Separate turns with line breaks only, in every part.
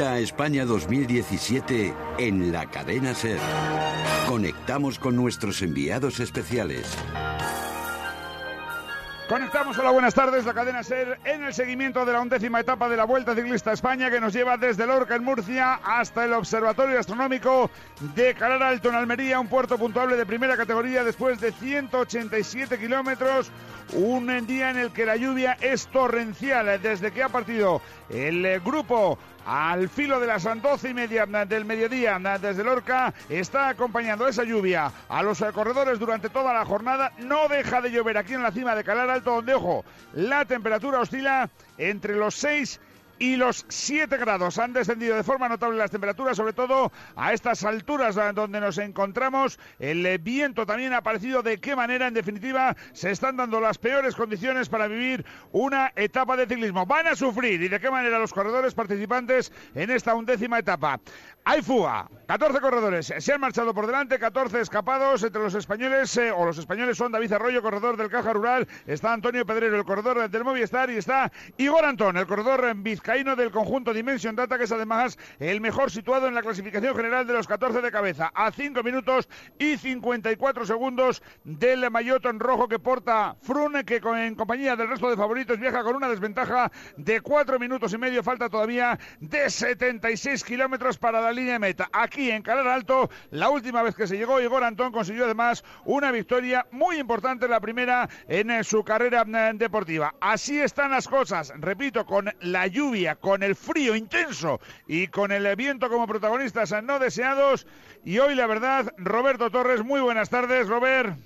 España 2017 en la cadena Ser. Conectamos con nuestros enviados especiales.
Conectamos, hola, buenas tardes, la cadena SER en el seguimiento de la undécima etapa de la Vuelta Ciclista España que nos lleva desde Lorca en Murcia hasta el Observatorio Astronómico de Calar Alto en Almería, un puerto puntuable de primera categoría después de 187 kilómetros, un día en el que la lluvia es torrencial desde que ha partido el grupo al filo de las doce y media del mediodía desde Lorca está acompañando esa lluvia a los corredores durante toda la jornada. No deja de llover aquí en la cima de Calar Alto, donde, ojo, la temperatura oscila entre los 6 y los 7 grados. Han descendido de forma notable las temperaturas, sobre todo a estas alturas donde nos encontramos. El viento también ha aparecido. De qué manera, en definitiva, se están dando las peores condiciones para vivir una etapa de ciclismo. Van a sufrir y de qué manera los corredores participantes en esta undécima etapa. Hay fuga. 14 corredores se han marchado por delante, 14 escapados entre los españoles, eh, o los españoles son David Arroyo, corredor del Caja Rural, está Antonio Pedrero, el corredor del Movistar, y está Igor Antón, el corredor vizcaíno del conjunto Dimension Data, que es además el mejor situado en la clasificación general de los 14 de cabeza, a 5 minutos y 54 segundos del maillot en rojo que porta Frune, que en compañía del resto de favoritos viaja con una desventaja de 4 minutos y medio, falta todavía de 76 kilómetros para la línea de meta. Aquí en Calar Alto, la última vez que se llegó, Igor Antón consiguió además una victoria muy importante, la primera en eh, su carrera eh, deportiva. Así están las cosas, repito, con la lluvia, con el frío intenso y con el viento como protagonistas no deseados. Y hoy, la verdad, Roberto Torres, muy buenas tardes, Robert.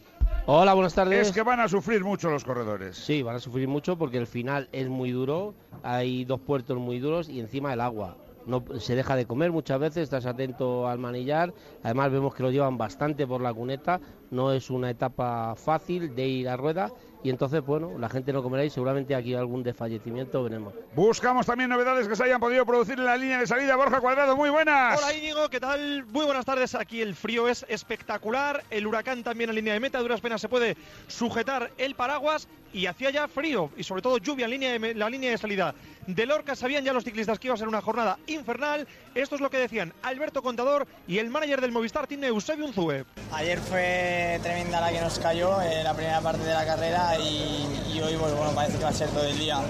Hola, buenas tardes.
Es que van a sufrir mucho los corredores.
Sí, van a sufrir mucho porque el final es muy duro, hay dos puertos muy duros y encima el agua no se deja de comer muchas veces, estás atento al manillar, además vemos que lo llevan bastante por la cuneta, no es una etapa fácil de ir a rueda y entonces, bueno, la gente no comerá y seguramente aquí algún desfallecimiento veremos.
Buscamos también novedades que se hayan podido producir en la línea de salida. Borja Cuadrado, muy buenas.
Hola Íñigo, ¿qué tal? Muy buenas tardes. Aquí el frío es espectacular, el huracán también en línea de meta, a duras penas se puede sujetar el paraguas y hacía ya frío y sobre todo lluvia en línea de, la línea de salida de Lorca. Sabían ya los ciclistas que iba a ser una jornada infernal. Esto es lo que decían Alberto Contador y el manager del Movistar Team Eusebio Unzue.
Ayer fue tremenda la que nos cayó en la primera parte de la carrera y, hoy pues, bueno, parece que va a ser todo el día.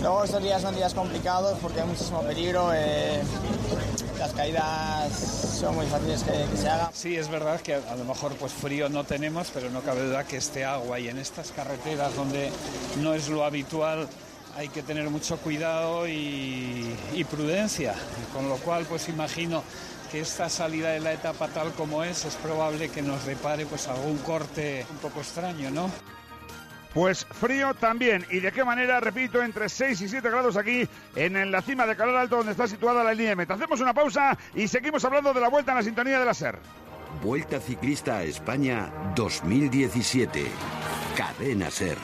Luego estos días son días complicados porque hay muchísimo peligro, eh, las caídas son muy fáciles que, se hagan.
Sí, es verdad que a lo mejor pues frío no tenemos, pero no cabe duda que este agua y en estas carreteras donde no es lo habitual hay que tener mucho cuidado y, y prudencia, con lo cual pues imagino que esta salida de la etapa tal como es es probable que nos repare pues algún corte un poco extraño, ¿no?
Pues frío también. ¿Y de qué manera? Repito, entre 6 y 7 grados aquí en la cima de Calor Alto, donde está situada la línea de meta. Hacemos una pausa y seguimos hablando de la vuelta en la sintonía de la SER.
Vuelta Ciclista a España 2017. Cadena SER.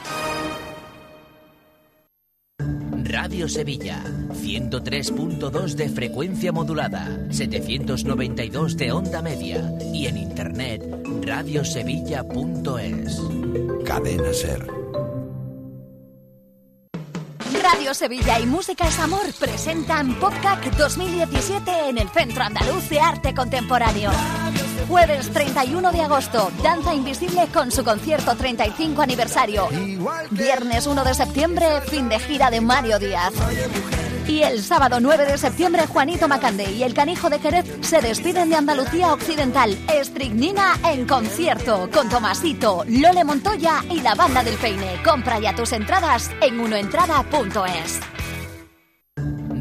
Radio Sevilla, 103.2 de frecuencia modulada, 792 de onda media y en internet radiosevilla.es.
Cadena Ser.
Radio Sevilla y Música es Amor presentan PopCac 2017 en el Centro Andaluz de Arte Contemporáneo. Jueves 31 de agosto, Danza Invisible con su concierto 35 aniversario. Viernes 1 de septiembre, fin de gira de Mario Díaz. Y el sábado 9 de septiembre, Juanito Macande y el Canijo de Jerez se despiden de Andalucía Occidental. Estricnina en concierto con Tomasito, Lole Montoya y la banda del Peine. Compra ya tus entradas en unoentrada.es.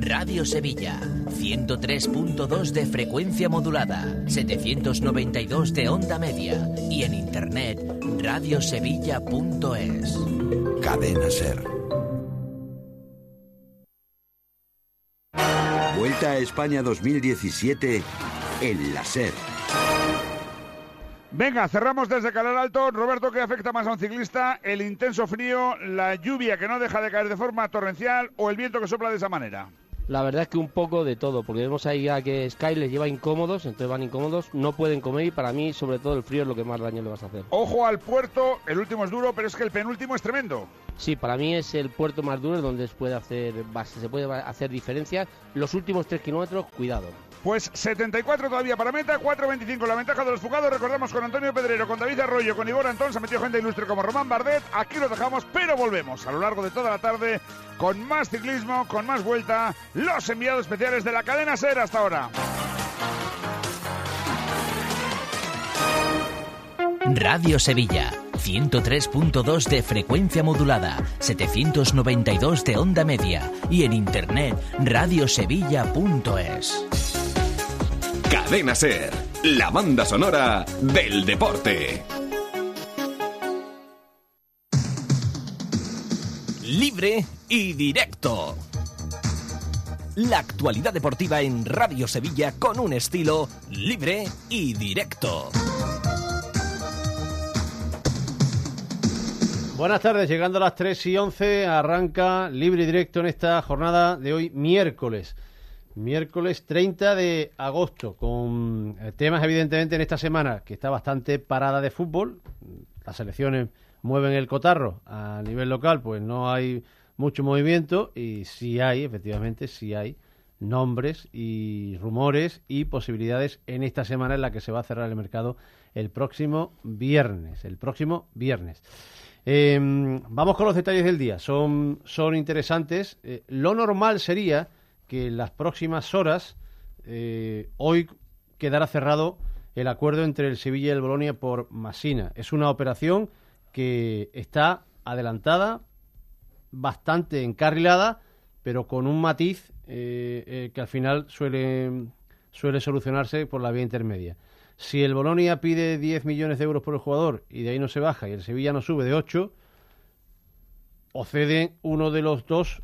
Radio Sevilla, 103.2 de frecuencia modulada, 792 de onda media y en internet radiosevilla.es.
Cadena Ser. Vuelta a España 2017 en la SER.
Venga, cerramos desde Calar Alto. Roberto, ¿qué afecta más a un ciclista? ¿El intenso frío, la lluvia que no deja de caer de forma torrencial o el viento que sopla de esa manera?
La verdad es que un poco de todo, porque vemos ahí a que Sky les lleva incómodos, entonces van incómodos, no pueden comer y para mí, sobre todo, el frío es lo que más daño le vas a hacer.
Ojo al puerto, el último es duro, pero es que el penúltimo es tremendo.
Sí, para mí es el puerto más duro donde se puede hacer, se puede hacer diferencias. Los últimos tres kilómetros, cuidado.
Pues 74 todavía para meta, 4.25 la ventaja de los fugados. Recordamos con Antonio Pedrero, con David Arroyo, con Igor Antón, se metió gente ilustre como Román Bardet. Aquí lo dejamos, pero volvemos a lo largo de toda la tarde con más ciclismo, con más vuelta. Los enviados especiales de la cadena SER hasta ahora.
Radio Sevilla, 103.2 de frecuencia modulada, 792 de onda media y en internet radiosevilla.es.
Cadena Ser, la banda sonora del deporte.
Libre y directo. La actualidad deportiva en Radio Sevilla con un estilo libre y directo.
Buenas tardes, llegando a las 3 y 11, arranca libre y directo en esta jornada de hoy, miércoles. Miércoles 30 de agosto, con eh, temas evidentemente en esta semana que está bastante parada de fútbol. Las selecciones mueven el cotarro a nivel local, pues no hay mucho movimiento y sí hay, efectivamente, sí hay nombres y rumores y posibilidades en esta semana en la que se va a cerrar el mercado el próximo viernes. El próximo viernes. Em, vamos con los detalles del día. Son, son interesantes. Eh, lo normal sería que en las próximas horas, eh, hoy quedara cerrado el acuerdo entre el Sevilla y el Bolonia por Masina. Es una operación que está adelantada, bastante encarrilada, pero con un matiz eh, que al final suele, suele solucionarse por la vía intermedia. Si el Bolonia pide 10 millones de euros por el jugador y de ahí no se baja y el Sevilla no sube de 8, o cede uno de los dos,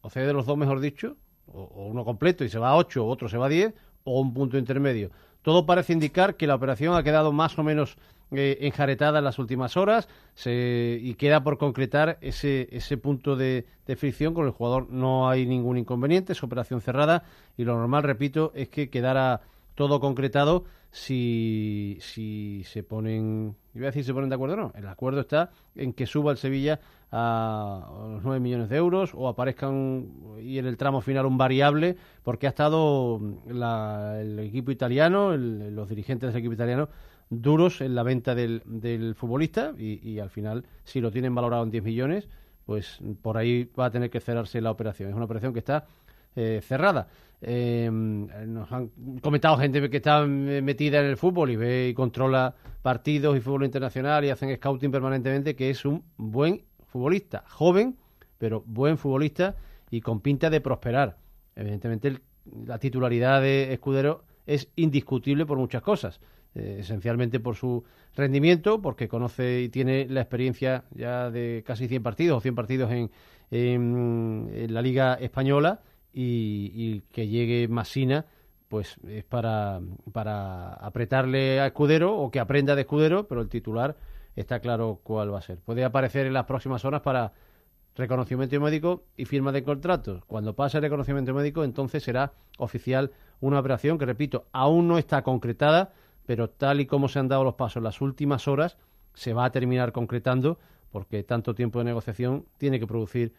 o cede los dos, mejor dicho, o, uno completo y se va a 8, otro se va a 10, o un punto intermedio. Todo parece indicar que la operación ha quedado más o menos eh, enjaretada en las últimas horas y queda por concretar ese, ese punto de, de, fricción con el jugador. No hay ningún inconveniente, es operación cerrada y lo normal, repito, es que quedara todo concretado si, si se ponen, iba a decir se ponen de acuerdo o no, el acuerdo está en que suba el Sevilla a los 9 millones de euros o aparezcan y en el tramo final un variable, porque ha estado el equipo italiano, los dirigentes del equipo italiano, duros en la venta del, del futbolista y, al final, si lo tienen valorado en 10 millones, pues por ahí va a tener que cerrarse la operación. Es una operación que está eh, cerrada. Eh, nos han comentado gente que está metida en el fútbol y ve y controla partidos y fútbol internacional y hacen scouting permanentemente que es un buen futbolista, joven, pero buen futbolista y con pinta de prosperar. Evidentemente la titularidad de Escudero es indiscutible por muchas cosas. Eh, esencialmente por su rendimiento, porque conoce y tiene la experiencia ya de casi 100 partidos o 100 partidos en, en la Liga Española y, que llegue Masina pues es para, para apretarle a Escudero o que aprenda de Escudero, pero el titular está claro cuál va a ser. Puede aparecer en las próximas horas para reconocimiento médico y firma de contratos. Cuando pase el reconocimiento médico, entonces será oficial una operación que, repito, aún no está concretada, pero tal y como se han dado los pasos en las últimas horas, se va a terminar concretando porque tanto tiempo de negociación tiene que producir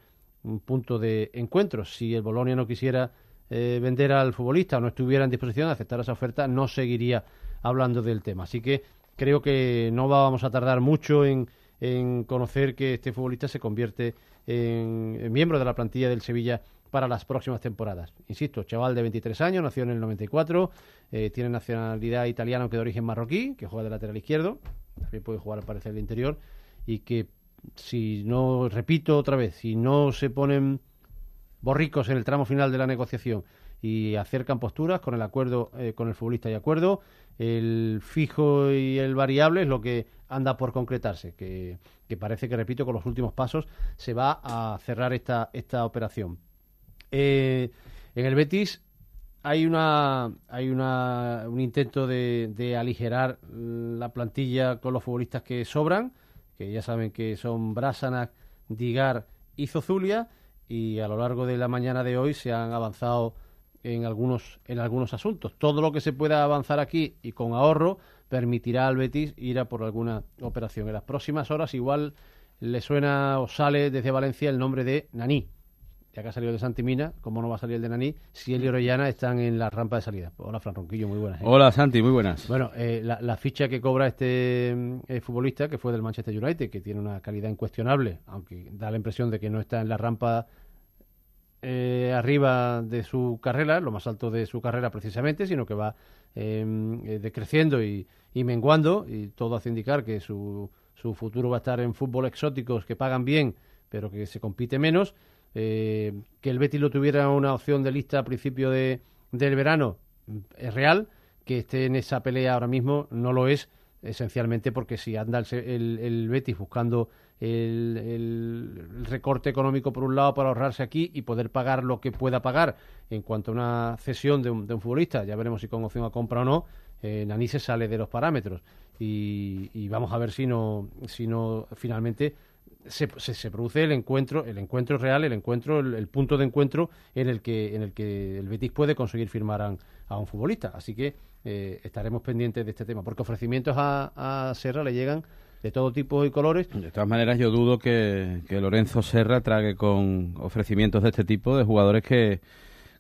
un punto de encuentro. Si el Bolonia no quisiera eh, vender al futbolista o no estuviera en disposición de aceptar esa oferta, no seguiría hablando del tema. Así que creo que no vamos a tardar mucho en, en conocer que este futbolista se convierte en, miembro de la plantilla del Sevilla para las próximas temporadas. Insisto, chaval de 23 años, nació en el 94, eh, tiene nacionalidad italiana aunque de origen marroquí, que juega de lateral izquierdo, también puede jugar al parecer el interior, y que si no, repito otra vez, si no se ponen borricos en el tramo final de la negociación y acercan posturas con el acuerdo eh, con el futbolista y acuerdo, el fijo y el variable es lo que anda por concretarse, que, parece que, repito, con los últimos pasos se va a cerrar esta, esta operación. Eh, en el Betis hay una hay una, un intento de, de aligerar la plantilla con los futbolistas que sobran que ya saben que son Brasanac, Digar y Zozulia, y a lo largo de la mañana de hoy se han avanzado en algunos, en algunos asuntos. Todo lo que se pueda avanzar aquí y con ahorro permitirá al Betis ir a por alguna operación. En las próximas horas igual le suena o sale desde Valencia el nombre de Naní. Ya que ha salido de Santimina, ¿cómo no va a salir el de Naní? Si él y Orellana están en la rampa de salida. Hola, Fran Ronquillo, muy buenas. ¿eh?
Hola, Santi, muy buenas.
Bueno, eh, la, la ficha que cobra este mm, eh, futbolista, que fue del Manchester United, que tiene una calidad incuestionable, aunque da la impresión de que no está en la rampa eh, arriba de su carrera, lo más alto de su carrera precisamente, sino que va eh, decreciendo y, y menguando, y todo hace indicar que su, su futuro va a estar en fútbol exóticos que pagan bien, pero que se compite menos. Eh, que el Betis lo tuviera una opción de lista a principio de, del verano es real, que esté en esa pelea ahora mismo no lo es, esencialmente porque si anda el, el- el Betis buscando el, el- el recorte económico por un lado para ahorrarse aquí y poder pagar lo que pueda pagar en cuanto a una cesión de un, de un futbolista, ya veremos si con opción a compra o no, eh, Nani se sale de los parámetros. Y, y vamos a ver si no, si no finalmente se, se, se produce el encuentro, el encuentro real, el encuentro, el, el punto de encuentro en el que en el que el Betis puede conseguir firmar a, a un futbolista. Así que eh, estaremos pendientes de este tema, porque ofrecimientos a, a Serra le llegan de todo tipo y colores.
De todas maneras, yo dudo que, que Lorenzo Serra trague con ofrecimientos de este tipo de jugadores que,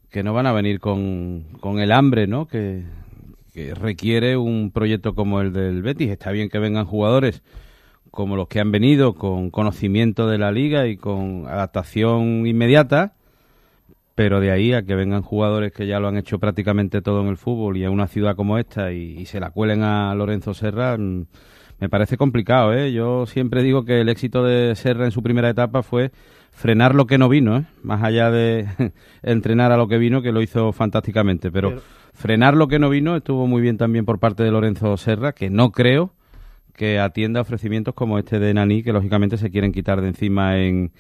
que no van a venir con, con el hambre, ¿no? Que, que requiere un proyecto como el del Betis. Está bien que vengan jugadores como los que han venido con conocimiento de la liga y con adaptación inmediata, pero de ahí a que vengan jugadores que ya lo han hecho prácticamente todo en el fútbol y a una ciudad como esta y, y se la cuelen a Lorenzo Serra, mm, me parece complicado. ¿eh? Yo siempre digo que el éxito de Serra en su primera etapa fue frenar lo que no vino, ¿eh? más allá de entrenar a lo que vino, que lo hizo fantásticamente, pero,
Pero-
frenar lo que no vino estuvo muy bien también por parte de Lorenzo Serra, que no creo que atienda ofrecimientos como este de Nani, que lógicamente se quieren quitar de encima en,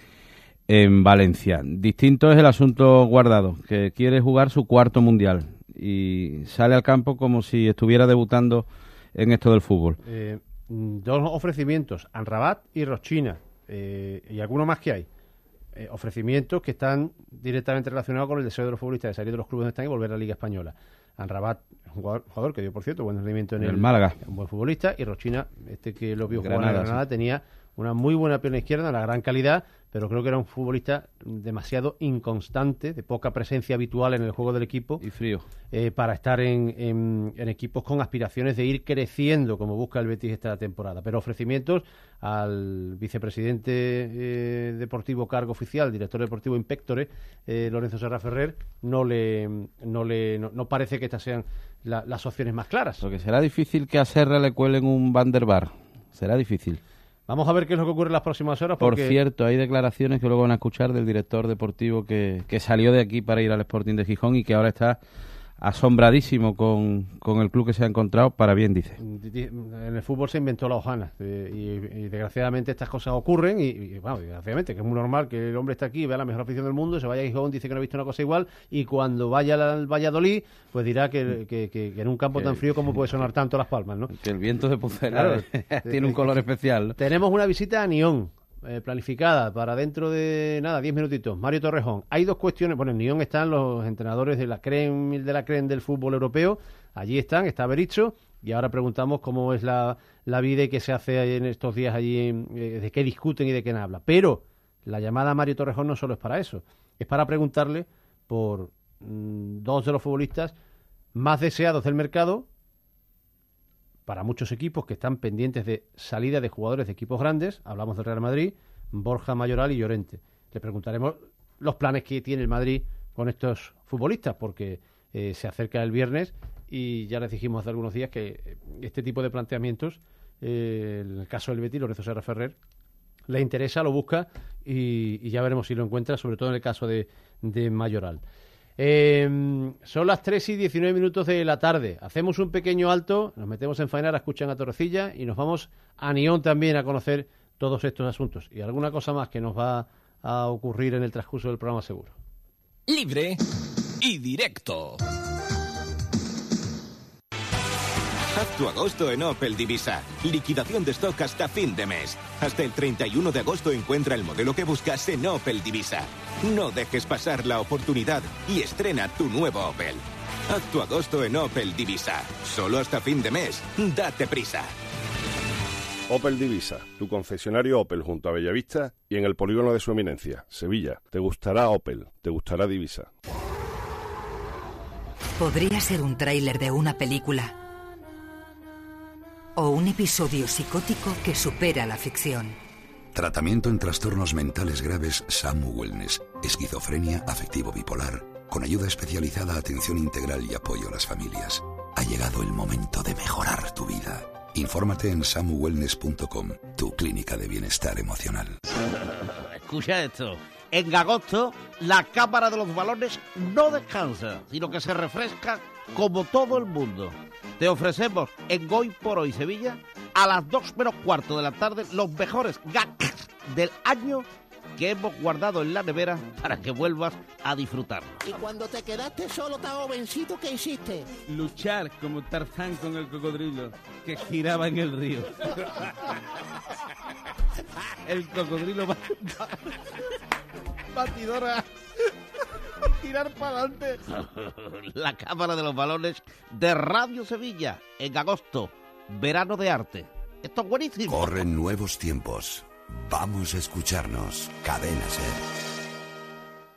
en Valencia. Distinto es el asunto guardado, que quiere jugar su cuarto mundial y sale al campo como si estuviera debutando en esto del fútbol.
Eh, dos ofrecimientos, Anrabat y Rochina, eh, y alguno más que hay. Eh, ofrecimientos que están directamente relacionados con el deseo de los futbolistas de salir de los clubes donde están y volver a la Liga Española. Anrabat, un jugador, jugador que dio, por cierto, buen rendimiento en
El
el,
Málaga.
Un buen futbolista. Y Rochina, este que lo vio jugar en
Granada,
Granada,
sí.
tenía una muy buena pierna izquierda, una gran calidad, pero creo que era un futbolista demasiado inconstante, de poca presencia habitual en el juego del equipo.
Y frío.
eh, para estar en, en- en equipos con aspiraciones de ir creciendo, como busca el Betis esta temporada. Pero ofrecimientos al vicepresidente eh, deportivo cargo oficial, director deportivo Inspectore, eh, Lorenzo Serra Ferrer, no le no le no, no parece que estas sean la- las opciones más claras.
Porque será difícil que a Serra le cuelen un Van der Bar. Será difícil.
Vamos a ver qué es lo que ocurre en las próximas horas.
Por cierto, hay declaraciones que luego van a escuchar del director deportivo que, que salió de aquí para ir al Sporting de Gijón y que ahora está asombradísimo con, con el club que se ha encontrado, para bien dice.
Di- di- En el fútbol se inventó la hojana eh, y, y desgraciadamente estas cosas ocurren y, y, bueno, desgraciadamente que es muy normal que el hombre esté aquí, vea la mejor afición del mundo, se vaya a Gijón, dice que no ha visto una cosa igual y cuando vaya al Valladolid pues dirá que, que- que- que en un campo tan frío como puede sonar tanto Las Palmas, ¿no?
Que el viento de Pucela
Claro.
tiene un color especial. ¿no?
Tenemos una visita a Nión. Eh, planificada para dentro de nada, 10 minutitos. Mario Torrejón. Hay dos cuestiones. Bueno, en Nión están los entrenadores de la creme de la creme del fútbol europeo. Allí están, está Bericho. Y ahora preguntamos cómo es la, la vida y qué se hace en estos días allí, eh, de qué discuten y de qué habla. Pero la llamada a Mario Torrejón no solo es para eso. Es para preguntarle por mm, dos de los futbolistas más deseados del mercado para muchos equipos que están pendientes de salida de jugadores de equipos grandes, hablamos del Real Madrid, Borja Mayoral y Llorente. Le preguntaremos los planes que tiene el Madrid con estos futbolistas, porque eh, se acerca el viernes y ya les dijimos hace algunos días que eh, este tipo de planteamientos, eh, en el caso del Betis, Lorenzo Serra Ferrer, le interesa, lo busca y, ya veremos si lo encuentra, sobre todo en el caso de Mayoral. Eh, son las 3 y 19 minutos de la tarde. Hacemos un pequeño alto, nos metemos en faena, escuchan a Torrecilla y nos vamos a Nión también a conocer todos estos asuntos y alguna cosa más que nos va a ocurrir en el transcurso del programa seguro.
Libre y directo.
Haz tu agosto en Opel Divisa. Liquidación de stock hasta fin de mes. Hasta el 31 de agosto encuentra el modelo que buscas en Opel Divisa. No dejes pasar la oportunidad y estrena tu nuevo Opel. Haz tu agosto en Opel Divisa. Solo hasta fin de mes. Date prisa.
Opel Divisa, tu concesionario Opel junto a Bellavista y en el polígono de su eminencia, Sevilla. Te gustará Opel, te gustará Divisa.
Podría ser un tráiler de una película o un episodio psicótico que supera la ficción.
Tratamiento en trastornos mentales graves SAMU Wellness, esquizofrenia afectivo bipolar, con ayuda especializada, atención integral y apoyo a las familias. Ha llegado el momento de mejorar tu vida. Infórmate en samuwellness.com, tu clínica de bienestar emocional.
Escucha esto. En agosto, la cámara de los balones no descansa, sino que se refresca como todo el mundo. Te ofrecemos en Hoy por Hoy Sevilla, a las 2 menos cuarto de la tarde, los mejores gags del año que hemos guardado en la nevera para que vuelvas a disfrutarlo.
Y cuando te quedaste solo tan jovencito, ¿qué hiciste?
Luchar como Tarzán con el cocodrilo que giraba en el río. El cocodrilo va...
Batidora. Tirar para adelante. La cámara de los balones de Radio Sevilla en agosto. Verano de arte. Esto es buenísimo.
Corren nuevos tiempos. Vamos a escucharnos. Cadena Ser.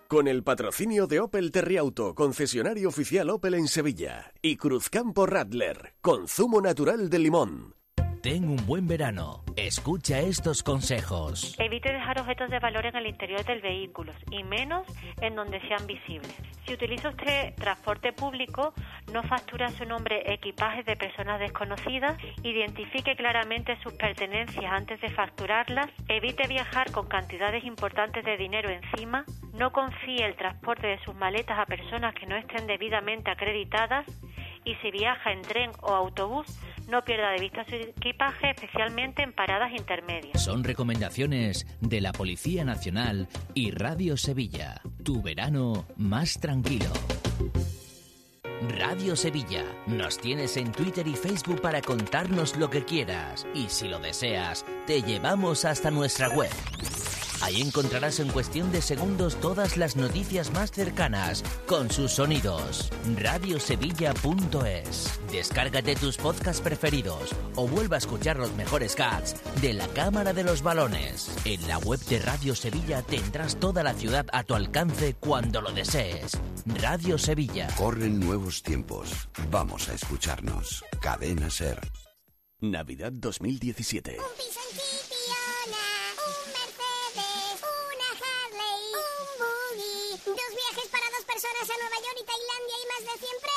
Con el patrocinio de Opel Terriauto, concesionario oficial Opel en Sevilla, y Cruzcampo Radler, consumo natural de limón.
Ten un buen verano. Escucha estos consejos.
Evite dejar objetos de valor en el interior del vehículo y menos en donde sean visibles. Si utiliza usted transporte público, no facture a su nombre equipajes de personas desconocidas, identifique claramente sus pertenencias antes de facturarlas, evite viajar con cantidades importantes de dinero encima, no confíe el transporte de sus maletas a personas que no estén debidamente acreditadas y si viaja en tren o autobús, no pierda de vista su equipaje, especialmente en paradas intermedias.
Son recomendaciones de la Policía Nacional y Radio Sevilla. Tu verano más tranquilo. Radio Sevilla. Nos tienes en Twitter y Facebook para contarnos lo que quieras. Y si lo deseas, te llevamos hasta nuestra web. Ahí encontrarás en cuestión de segundos todas las noticias más cercanas, con sus sonidos. Radiosevilla.es. Descárgate tus podcasts preferidos o vuelva a escuchar los mejores cats de la Cámara de los Balones. En la web de Radio Sevilla tendrás toda la ciudad a tu alcance cuando lo desees. Radio Sevilla.
Corren nuevos tiempos. Vamos a escucharnos. Cadena Ser.
Navidad 2017.
Dos a Nueva York y Tailandia y más de 100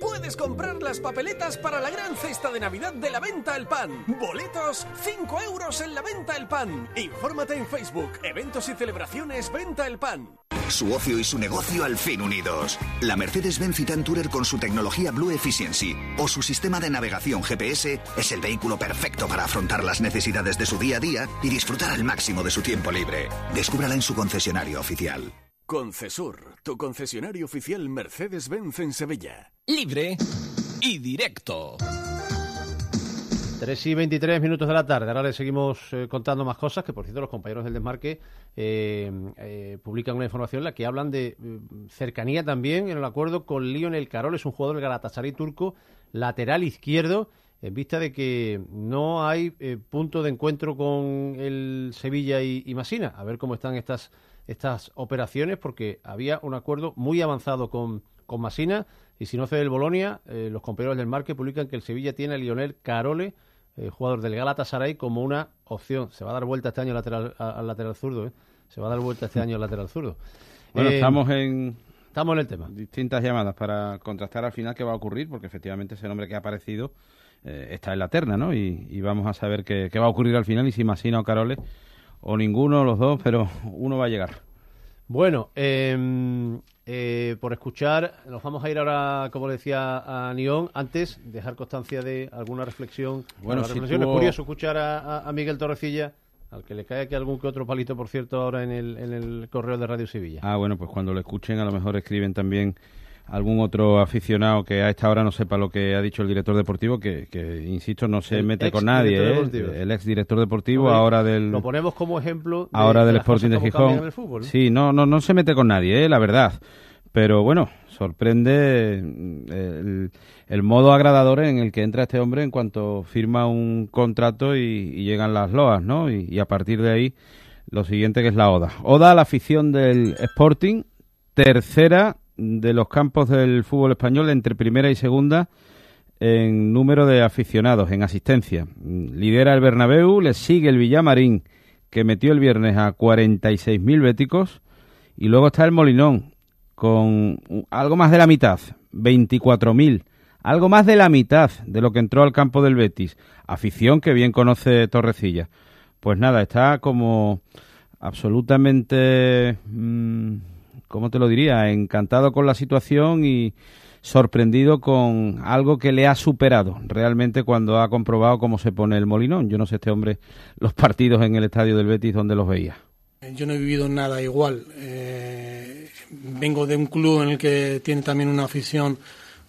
puedes comprar las papeletas para la gran cesta de Navidad de la Venta El Pan. Boletos, 5 euros en la Venta El Pan. Infórmate en Facebook, eventos y celebraciones Venta El Pan.
Su ocio y su negocio al fin unidos. La Mercedes-Benz Citan Tourer con su tecnología Blue Efficiency o su sistema de navegación GPS es el vehículo perfecto para afrontar las necesidades de su día a día y disfrutar al máximo de su tiempo libre. Descúbrala en su concesionario oficial.
Concesur, tu concesionario oficial Mercedes-Benz en Sevilla.
Libre y directo.
3 y 23 minutos de la tarde. Ahora le seguimos eh, contando más cosas, que por cierto los compañeros del Desmarque eh, eh, publican una información en la que hablan de eh, cercanía también en el acuerdo con Lionel Carol, es un jugador del Galatasaray turco, lateral izquierdo, en vista de que no hay eh, punto de encuentro con el Sevilla y, y Masina. A ver cómo están estas, estas operaciones, porque había un acuerdo muy avanzado con, con Masina, y si no cede el Bolonia, eh, los compañeros del Marque publican que el Sevilla tiene a Lionel Carole, eh, jugador del Galatasaray, como una opción. Se va a dar vuelta este año al lateral, al lateral zurdo, ¿eh? Se va a dar vuelta este año al lateral zurdo.
Bueno,
Eh,
estamos en...
Estamos en el tema.
Distintas llamadas para contrastar al final qué va a ocurrir, porque efectivamente ese nombre que ha aparecido eh, está en la terna, ¿no? Y, y vamos a saber qué, qué va a ocurrir al final y si Masina o Carole, o ninguno, los dos, pero uno va a llegar.
Bueno, eh, eh, por escuchar, nos vamos a ir ahora, como le decía a Nión, antes dejar constancia de alguna reflexión.
Bueno, si
reflexión es
tuvo-
curioso escuchar a, a- a Miguel Torrecilla, al que le cae aquí algún que otro palito, por cierto, ahora en el, en el correo de Radio Sevilla.
Ah, bueno, pues cuando lo escuchen a lo mejor escriben también algún otro aficionado que a esta hora no sepa lo que ha dicho el director deportivo, que, que, insisto, no se
El
mete con nadie, ¿eh? el ex director deportivo, ahora del...
Lo ponemos como ejemplo de,
ahora
de
del Sporting de Gijón.
en el fútbol, ¿no?
Sí, no, no, no se mete con nadie, ¿eh? la verdad. Pero bueno, sorprende mm, el, el modo agradador en el que entra este hombre en cuanto firma un contrato y, y llegan las loas, ¿no? Y, y a partir de ahí, lo siguiente que es la Oda. Oda a la afición del Sporting, tercera de los campos del fútbol español entre primera y segunda en número de aficionados, en asistencia. Lidera el Bernabéu, le sigue el Villamarín, que metió el viernes a 46.000 béticos, y luego está el Molinón, con algo más de la mitad, 24.000, algo más de la mitad de lo que entró al campo del Betis, afición que bien conoce Torrecilla. Pues nada, está como absolutamente, mm, ¿cómo te lo diría?, encantado con la situación y sorprendido con algo que le ha superado realmente cuando ha comprobado cómo se pone el Molinón. Yo no sé este hombre los partidos en el estadio del Betis donde los veía.
Yo no he vivido nada igual. Eh, vengo de un club en el que tiene también una afición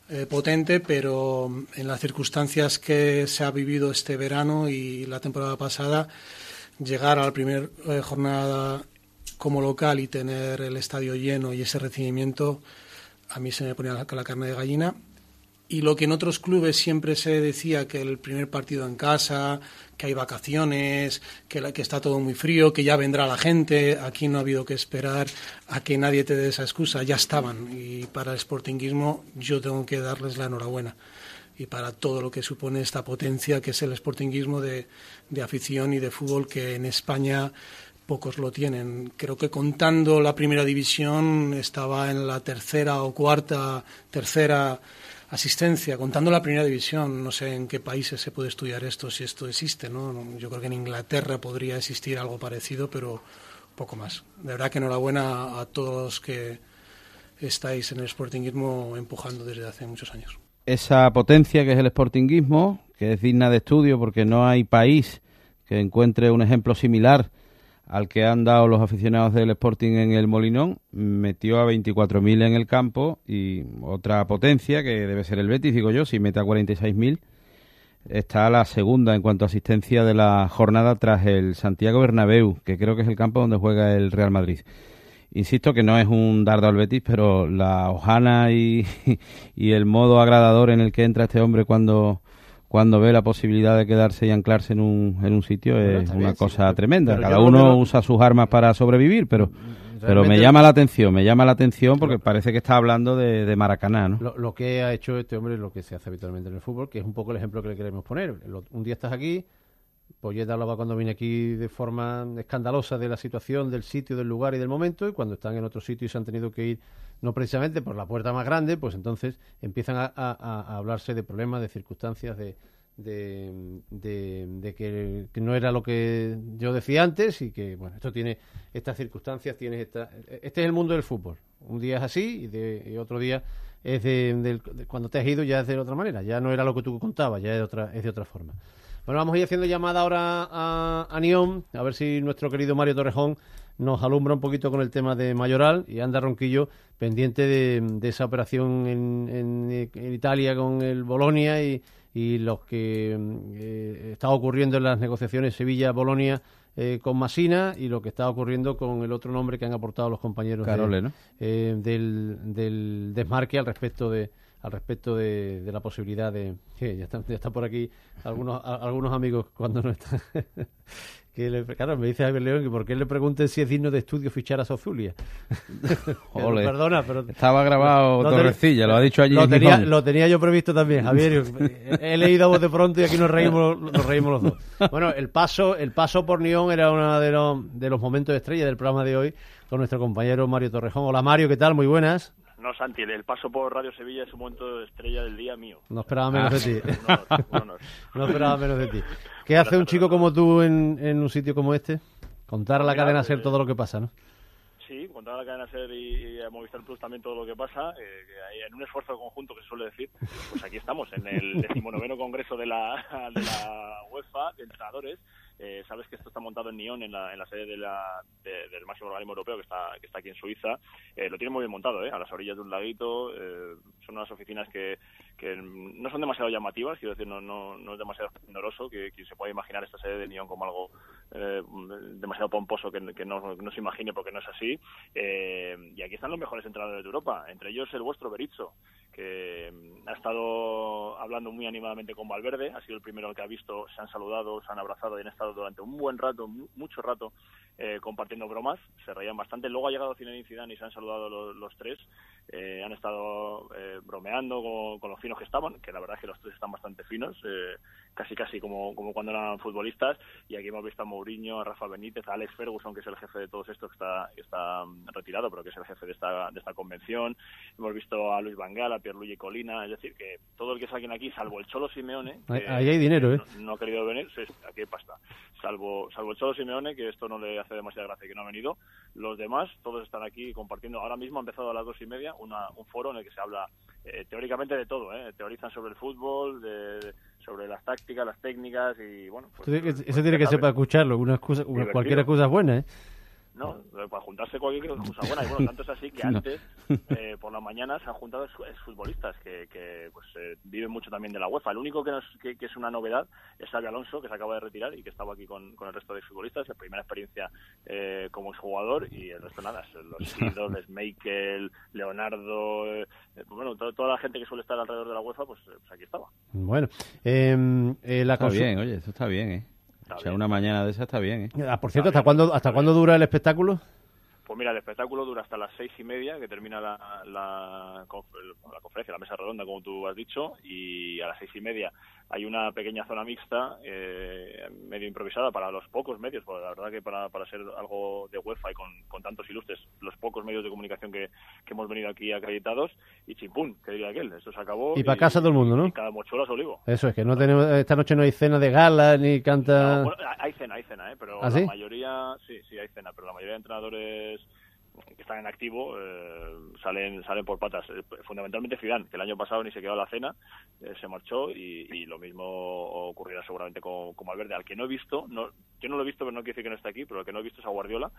eh, potente, pero en las circunstancias que se ha vivido este verano y la temporada pasada, llegar a la primera eh, jornada como local y tener el estadio lleno y ese recibimiento, a mí se me ponía la, carne de gallina. Y lo que en otros clubes siempre se decía que el primer partido en casa, que hay vacaciones, que, la, que está todo muy frío, que ya vendrá la gente, aquí no ha habido que esperar a que nadie te dé esa excusa, ya estaban. Y para el sportinguismo yo tengo que darles la enhorabuena. Y para todo lo que supone esta potencia que es el sportinguismo de, de afición y de fútbol que en España pocos lo tienen. Creo que contando la primera división estaba en la tercera o cuarta, tercera asistencia, contando la primera división. No sé en qué países se puede estudiar esto, si esto existe, ¿no? Yo creo que en Inglaterra podría existir algo parecido, pero poco más. De verdad que enhorabuena a todos los que estáis en el sportinguismo empujando desde hace muchos años.
Esa potencia que es el sportinguismo, que es digna de estudio porque no hay país que encuentre un ejemplo similar al que han dado los aficionados del Sporting en el Molinón, metió a 24.000 en el campo y otra potencia, que debe ser el Betis, digo yo, si mete a 46.000, está a la segunda en cuanto a asistencia de la jornada tras el Santiago Bernabéu, que creo que es el campo donde juega el Real Madrid. Insisto que no es un dardo al Betis, pero la hojana y, y el modo agradador en el que entra este hombre cuando cuando ve la posibilidad de quedarse y anclarse en un, en un sitio
Bueno,
es una
bien,
cosa tremenda. Cada uno usa sus armas para sobrevivir, pero, pero me llama la atención, me llama la atención porque parece que está hablando de, de Maracaná, ¿no?
Lo, lo que ha hecho este hombre es lo que se hace habitualmente en el fútbol, que es un poco el ejemplo que le queremos poner. Lo- un día estás aquí, Poyet hablaba cuando vine aquí de forma escandalosa de la situación, del sitio, del lugar y del momento, y cuando están en otro sitio y se han tenido que ir, no precisamente por la puerta más grande, pues entonces empiezan a, hablarse de problemas, de circunstancias, de, de, de- que, no era lo que yo decía antes y que, bueno, esto tiene estas circunstancias, tiene esta, este es el mundo del fútbol. Un día es así y, de, otro día es de cuando te has ido ya es de otra manera, ya no era lo que tú contabas, ya es de otra, es de otra forma. Bueno, vamos a ir haciendo llamada ahora a, a Nión, a ver si nuestro querido Mario Torrejón nos alumbra un poquito con el tema de Mayoral y anda Ronquillo pendiente de, de esa operación en, en- en Italia con el Bolonia y, y los que mm, eh, está ocurriendo en las negociaciones Sevilla-Bolonia eh, con Masina y lo que está ocurriendo con el otro nombre que han aportado los compañeros de-
Carole, ¿no?
eh, del, del desmarque al respecto de al respecto de, de la posibilidad de que ya están ya está por aquí algunos a- algunos amigos cuando no están que le, claro me dice Javier León que por qué le pregunten si es digno de estudio fichar a Sozulia
Ole.
perdona pero
Estaba grabado
te-
Torrecilla, lo ha dicho allí
lo
en
tenía, lo tenía yo previsto también Javier he leído a voz de pronto y aquí nos reímos nos reímos los dos bueno el paso el paso por Nión era uno de los de los momentos estrella del programa de hoy con nuestro compañero Mario Torrejón hola Mario qué tal muy buenas
No, Santi, el paso por Radio Sevilla es un momento de estrella del día mío.
No esperaba menos
Ah,
de ti.
un honor, un honor.
no esperaba menos de ti. ¿Qué hace un chico como tú en, en un sitio como este? Contar a la
Mira,
cadena ser
eh,
todo lo que pasa, ¿no?
Sí, contar a la cadena SER y, y a Movistar Plus también todo lo que pasa, eh, que en un esfuerzo conjunto que se suele decir, pues aquí estamos, en el decimonoveno congreso de la, de la UEFA de entrenadores, eh, sabes que esto está montado en Nyon, en la, en la sede de la, de- del máximo organismo europeo que está, que está aquí en Suiza. Eh, lo tienen muy bien montado, ¿eh? a las orillas de un laguito. eh, son unas oficinas que, que no son demasiado llamativas, quiero decir, no, no, no es demasiado esplendoroso, que quien se puede imaginar esta sede de Nyon como algo eh, demasiado pomposo que, que no, no se imagine porque no es así. Eh, y aquí están los mejores entrenadores de Europa, entre ellos el vuestro Berizzo, que mm, ha estado hablando muy animadamente con Valverde, ha sido el primero que ha visto, se han saludado, se han abrazado y han estado durante un buen rato, mu- mucho rato, eh, compartiendo bromas, se reían bastante. Luego ha llegado Zinedine Zidane y se han saludado los, los tres, eh, han estado eh, bromeando con, con los finos que estaban, que la verdad es que los tres están bastante finos, eh, casi casi como, como cuando eran futbolistas, y aquí hemos visto a Mourinho, a Rafa Benítez, a Alex Ferguson, que es el jefe de todos estos, que está, que está mm, retirado, pero que es el jefe de esta, de esta convención, hemos visto a Luis Vangal, a Pierluigi Colina, es decir, que todo el que saquen aquí, salvo el Cholo Simeone,
Ahí,
que-
ahí hay dinero, ¿eh?
no ha querido venir, sí, aquí hay pasta. Salvo, salvo el Cholo Simeone, que esto no le hace demasiada gracia que no ha venido. Los demás, todos están aquí compartiendo. Ahora mismo ha empezado a las dos y media una, un foro en el que se habla eh, teóricamente de todo. ¿eh? Teorizan sobre el fútbol, de- sobre las tácticas, las técnicas y bueno. Pues,
Eso tiene que-
pues,
eso tiene que ser para escucharlo. Una excusa, una- cualquier excusa es buena, ¿eh?
No, para juntarse cualquier cosa buena. Y bueno, tanto es así que antes, eh, por la mañana, se han juntado ex- exfutbolistas que, que pues, eh, viven mucho también de la UEFA. El único que, nos- que, que es una novedad es Xavi Alonso, que se acaba de retirar y que estaba aquí con, con el resto de futbolistas. La primera experiencia eh, como exjugador y el resto nada. Los ídolos, Michael, Leonardo, eh, eh, bueno, to- toda la gente que suele estar alrededor de la UEFA, pues, eh, pues aquí estaba.
Bueno, em, eh, la
Está
consu-
bien, oye, eso está bien, ¿eh? O sea, una mañana de esa está bien, ¿eh?
Ah, por cierto, ¿hasta cuándo, ¿hasta cuándo dura el espectáculo?
Pues mira, el espectáculo dura hasta las seis y media, que termina la, la, la conferencia, la mesa redonda, como tú has dicho, y a las seis y media hay una pequeña zona mixta, eh, medio improvisada para los pocos medios, porque la verdad que para, para ser algo de UEFA y con, con tantos ilustres, los pocos medios de comunicación que, que hemos venido aquí acreditados, y chimpún, que diría aquel, esto se acabó.
Y pa' casa todo el mundo, ¿no?
Y cada mochuelo a su olivo.
Eso es, que no tenemos, esta noche no hay cena de gala ni canta...
No, bueno, hay cena, hay cena, ¿eh? pero
¿Ah,
la
sí?
mayoría, sí, sí, hay cena, pero la mayoría de entrenadores que están en activo eh, salen salen por patas. Eh, Fundamentalmente Zidane, que el año pasado ni se quedó a la cena, eh, se marchó y, y lo mismo ocurrirá seguramente con, con Valverde, al que no he visto, no, yo no lo he visto, pero no quiere decir que no esté aquí, pero el que no he visto es a Guardiola,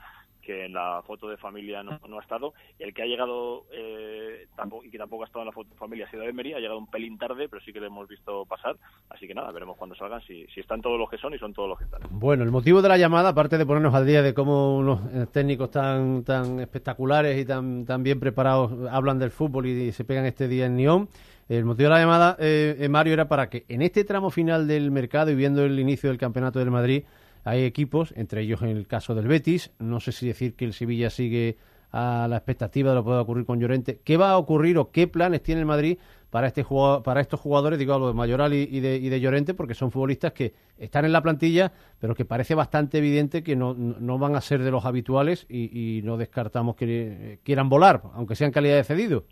que en la foto de familia no, no ha estado. El que ha llegado eh, tampoco, y que tampoco ha estado en la foto de familia ha sido Emery, ha llegado un pelín tarde, pero sí que le hemos visto pasar. Así que nada, veremos cuando salgan si, si están todos los que son y son todos los que están.
Bueno, el motivo de la llamada, aparte de ponernos al día de cómo unos eh, técnicos tan tan espectaculares y tan, tan bien preparados hablan del fútbol y, se pegan este día en Nyon, el motivo de la llamada, eh, eh, Mario, era para que en este tramo final del mercado y viendo el inicio del Campeonato del Madrid, hay equipos, entre ellos en el caso del Betis, no sé si decir que el Sevilla sigue a la expectativa de lo que pueda ocurrir con Llorente. ¿Qué va a ocurrir o qué planes tiene el Madrid para este jugador, para estos jugadores, digo, los de Mayoral y, de, y de Llorente, porque son futbolistas que están en la plantilla, pero que parece bastante evidente que no, no no van a ser de los habituales y, y no descartamos que eh, quieran volar, aunque sean calidad de cedido.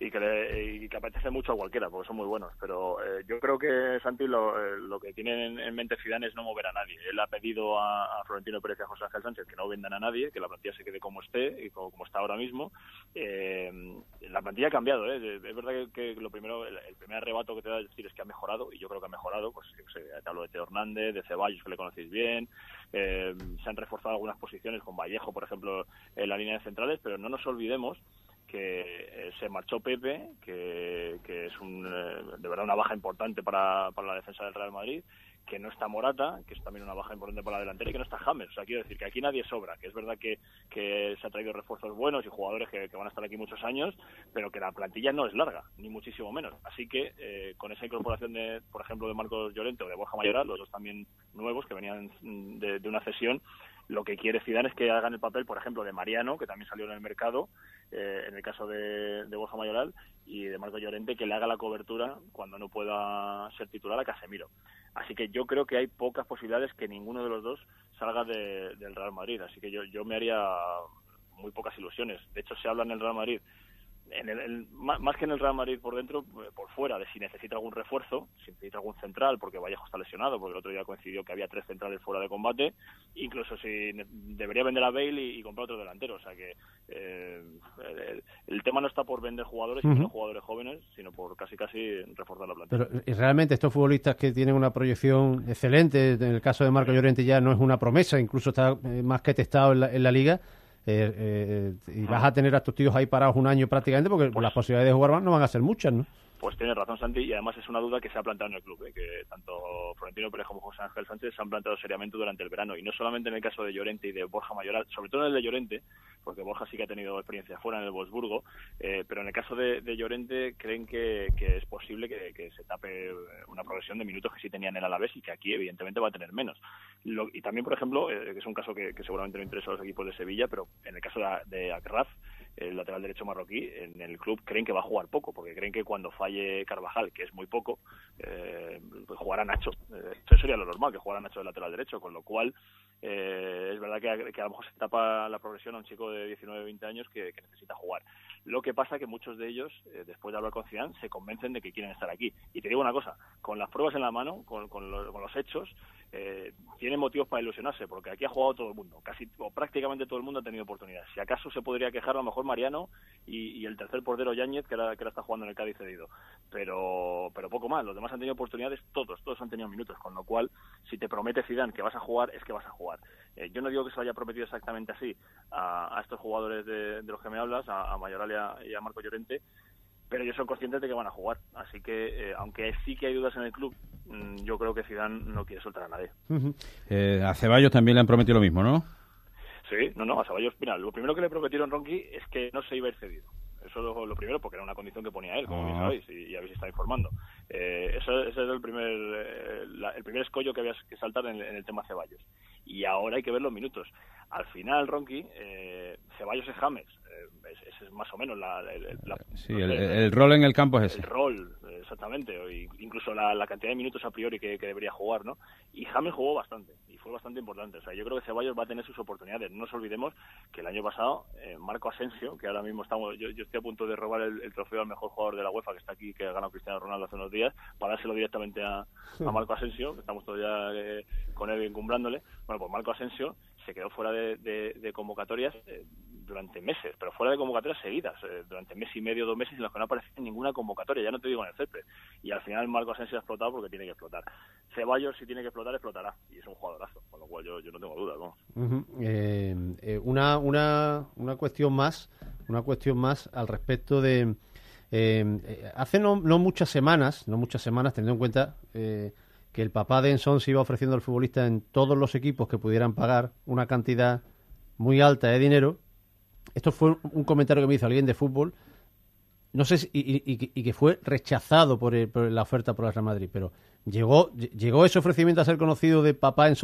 Y que, le- y que apetece mucho a cualquiera, porque son muy buenos. Pero eh, yo creo que Santi lo, eh, lo que tiene en, en mente Zidane es no mover a nadie. Él ha pedido a, a Florentino Pérez y a José Ángel Sánchez que no vendan a nadie, que la plantilla se quede como esté y como, como está ahora mismo. Eh, la plantilla ha cambiado. ¿eh? Es verdad que, que lo primero, el, el primer arrebato que te da a decir es que ha mejorado, y yo creo que ha mejorado. Pues yo sé, te hablo de Teo Hernández, de Ceballos, que le conocéis bien. Eh, se han reforzado algunas posiciones con Vallejo, por ejemplo, en la línea de centrales, pero no nos olvidemos que eh, se marchó Pepe, que, que es un, eh, de verdad una baja importante para, para la defensa del Real Madrid, que no está Morata, que es también una baja importante para la delantera, y que no está James. O sea, quiero decir que aquí nadie sobra, que es verdad que, que se ha traído refuerzos buenos y jugadores que, que van a estar aquí muchos años, pero que la plantilla no es larga, ni muchísimo menos. Así que eh, con esa incorporación, de, por ejemplo, de Marcos Llorente o de Borja Mayoral, los dos también nuevos que venían mm, de, de una cesión, lo que quiere Zidane es que hagan el papel, por ejemplo, de Mariano, que también salió en el mercado, eh, en el caso de, de Borja Mayoral, y de Marco Llorente, que le haga la cobertura cuando no pueda ser titular a Casemiro. Así que yo creo que hay pocas posibilidades que ninguno de los dos salga de- del Real Madrid. Así que yo, yo me haría muy pocas ilusiones. De hecho, se habla en el Real Madrid en el, más, que en el Real Madrid por dentro, eh, por fuera, de si necesita algún refuerzo, si necesita algún central, porque Vallejo está lesionado, porque el otro día coincidió que había tres centrales fuera de combate, incluso si debería vender a Bale y, comprar otro delantero. O sea que eh, el, tema no está por vender jugadores, sino jugadores jóvenes, sino por casi casi reforzar la plantilla.
Pero y realmente estos futbolistas que tienen una proyección excelente, en el caso de Marco Llorente ya no es una promesa, incluso está más que testado en la liga eh, eh, y vas a tener a tus tíos ahí parados un año prácticamente porque las posibilidades de jugar no van a ser muchas, ¿no?
Pues tiene razón Santi y además es una duda que se ha planteado en el club, ¿eh? que tanto Florentino Pérez como José Ángel Sánchez se han planteado seriamente durante el verano y no solamente en el caso de Llorente y de Borja Mayoral, sobre todo en el de Llorente, porque Borja sí que ha tenido experiencia fuera en el Wolfsburgo, eh, pero en el caso de, Llorente creen que, es posible que, se tape una progresión de minutos que sí tenían en el Alavés y que aquí evidentemente va a tener menos. y también, por ejemplo, eh, que es un caso que, seguramente no interesa a los equipos de Sevilla, pero en el caso de, de el lateral derecho marroquí, en el club creen que va a jugar poco, porque creen que cuando falle Carvajal, que es muy poco, eh, pues jugará Nacho. Eh, eso sería lo normal, que jugara Nacho de lateral derecho, con lo cual eh, es verdad que a, lo mejor se tapa la progresión a un chico de 19 20 años que, necesita jugar. Lo que pasa que muchos de ellos, eh, después de hablar con Zidane, se convencen de que quieren estar aquí. Y te digo una cosa, con las pruebas en la mano, con, con los hechos, eh, tiene motivos para ilusionarse, porque aquí ha jugado todo el mundo, casi o prácticamente todo el mundo ha tenido oportunidades. Si acaso se podría quejar a lo mejor Mariano y, el tercer portero Yáñez, que ahora, que está jugando en el Cádiz cedido. Pero, pero poco más, los demás han tenido oportunidades, todos, todos han tenido minutos, con lo cual, si te promete Zidane que vas a jugar, es que vas a jugar. Eh, yo no digo que se lo haya prometido exactamente así a, estos jugadores de, los que me hablas, a, a Mayoral y a Marco Llorente, pero ellos son conscientes de que van a jugar. Así que, eh, aunque sí que hay dudas en el club, mm, yo creo que Zidane no quiere soltar a nadie.
Eh, a Ceballos también le han prometido lo mismo, ¿no?
Sí, no, no, a Ceballos, mira, lo primero que le prometieron Ronqui es que no se iba a ir cedido. Eso es lo, primero, porque era una condición que ponía él, como bien ah. sabéis, y, habéis estado informando. Eh, ese, es el primer, eh, el primer escollo que había que saltar en, el tema Ceballos. Y ahora hay que ver los minutos. Al final, Ronqui, Ceballos es James ese es más o menos la,
sí, el, rol en el campo es ese.
El rol, exactamente, incluso la, cantidad de minutos a priori que, debería jugar, ¿no? Y James jugó bastante, fue bastante importante. O sea, yo creo que Ceballos va a tener sus oportunidades. No nos olvidemos que el año pasado, eh, Marco Asensio, que ahora mismo estamos, yo, estoy a punto de robar el, trofeo al mejor jugador de la UEFA, que está aquí, que ha ganado Cristiano Ronaldo hace unos días, para dárselo directamente a, Marco Asensio, que estamos todavía eh, con él encumbrándole. Bueno, pues Marco Asensio se quedó fuera de, convocatorias eh, durante meses, pero fuera de convocatorias seguidas, eh, durante mes y medio, dos meses en los que no aparece ninguna convocatoria, ya no te digo en el CEPE. Y al final Marco Asensio ha explotado porque tiene que explotar. Ceballos, si tiene que explotar, explotará. Y es un jugadorazo, con lo cual yo, yo no tengo duda.
Eh, una, una, una cuestión más, una cuestión más al respecto de... hace no, no, muchas semanas, no muchas semanas, teniendo en cuenta que el papá de Enson se iba ofreciendo al futbolista en todos los equipos que pudieran pagar una cantidad muy alta de dinero. Esto fue un comentario que me hizo alguien de fútbol, no sé si, y, que fue rechazado por, la oferta por el Real Madrid, pero llegó llegó ese ofrecimiento a ser conocido de papá en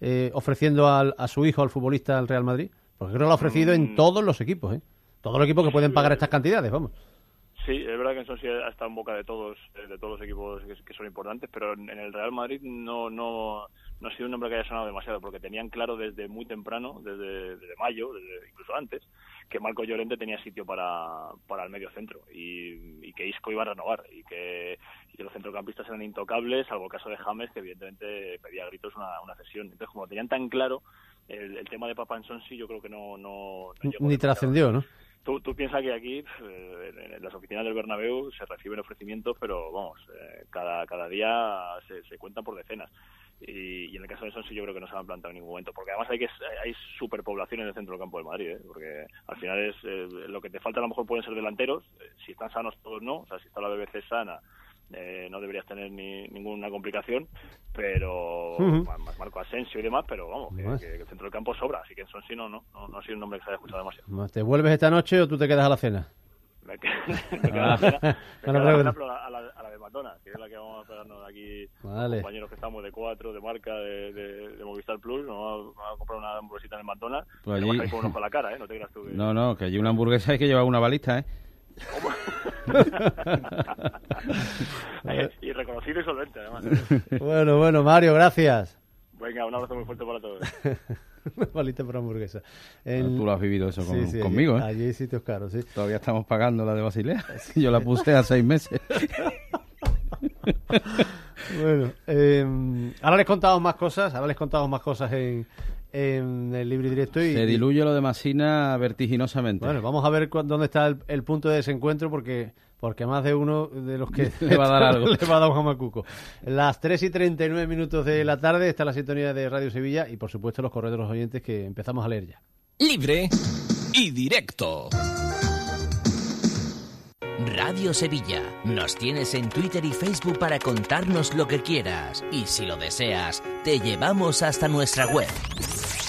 eh, ofreciendo a su hijo al futbolista al Real Madrid, porque creo que lo ha ofrecido en mm. todos los equipos, ¿eh? todos los equipos que pueden pagar estas cantidades, vamos.
Sí, es verdad que en sí ha estado en boca de todos, eh, de todos los equipos que, son importantes, pero en, el Real Madrid no, no, no ha sido un nombre que haya sonado demasiado, porque tenían claro desde muy temprano, desde, mayo, desde, incluso antes, que Marco Llorente tenía sitio para, para el medio centro y, que Isco iba a renovar y que, los centrocampistas eran intocables, salvo el caso de James, que evidentemente pedía a gritos una, una cesión. Entonces, como tenían tan claro el, tema de Papa en sí, yo creo que no... no,
no Ni trascendió, ¿no?
Tú, tú piensas que aquí, eh, en las oficinas del Bernabéu, se reciben ofrecimientos, pero vamos, eh, cada, cada día se, se cuentan por decenas. Y, en el caso de Sonsi yo creo que no se han plantado en ningún momento, porque además hay que hay superpoblación en el centro del campo del Madrid, ¿eh? porque al final es lo que te falta a lo mejor pueden ser delanteros, si están sanos todos no, o sea, si está la BBC sana, eh, no deberías tener ni, ninguna complicación, pero más Marco Asensio y demás, pero vamos, que, el centro del campo sobra, así que en sí no, no, no, ha sido un nombre que se haya escuchado demasiado.
¿Te vuelves esta noche o tú te quedas a la cena?
Me, quedo, a la cena, a, la, de Matona, que es la que vamos a pegarnos aquí, compañeros que estamos de cuatro, de marca, de, de, Movistar Plus, nos vamos, a, comprar una hamburguesita en el McDonald's, pues allí... con a la cara, ¿eh? No te creas tú.
No, no, que allí una hamburguesa hay que llevar una balista, ¿eh?
Y reconocido y solvente, además.
bueno, bueno, Mario, gracias.
Venga, un abrazo muy fuerte para todos.
Balita por hamburguesa.
Tú lo has vivido eso con-
Sí, sí,
conmigo,
allí,
¿eh?
allí hay sitios caros, sí.
Todavía estamos pagando la de Basilea. Yo la puse a seis meses.
Bueno, eh, ahora les contamos más cosas, ahora les contamos más cosas en, en el libre directo. Y,
Se diluye lo de Masina vertiginosamente.
Bueno, vamos a ver cu- dónde está el, el punto de desencuentro porque porque más de uno de los que
Le va a dar algo.
le va a dar un jamacuco. Las 3 y 39 minutos de la tarde está la sintonía de Radio Sevilla y por supuesto los correos de los oyentes que empezamos a leer ya.
Libre y directo.
Radio Sevilla. Nos tienes en Twitter y Facebook para contarnos lo que quieras. Y si lo deseas, te llevamos hasta nuestra web.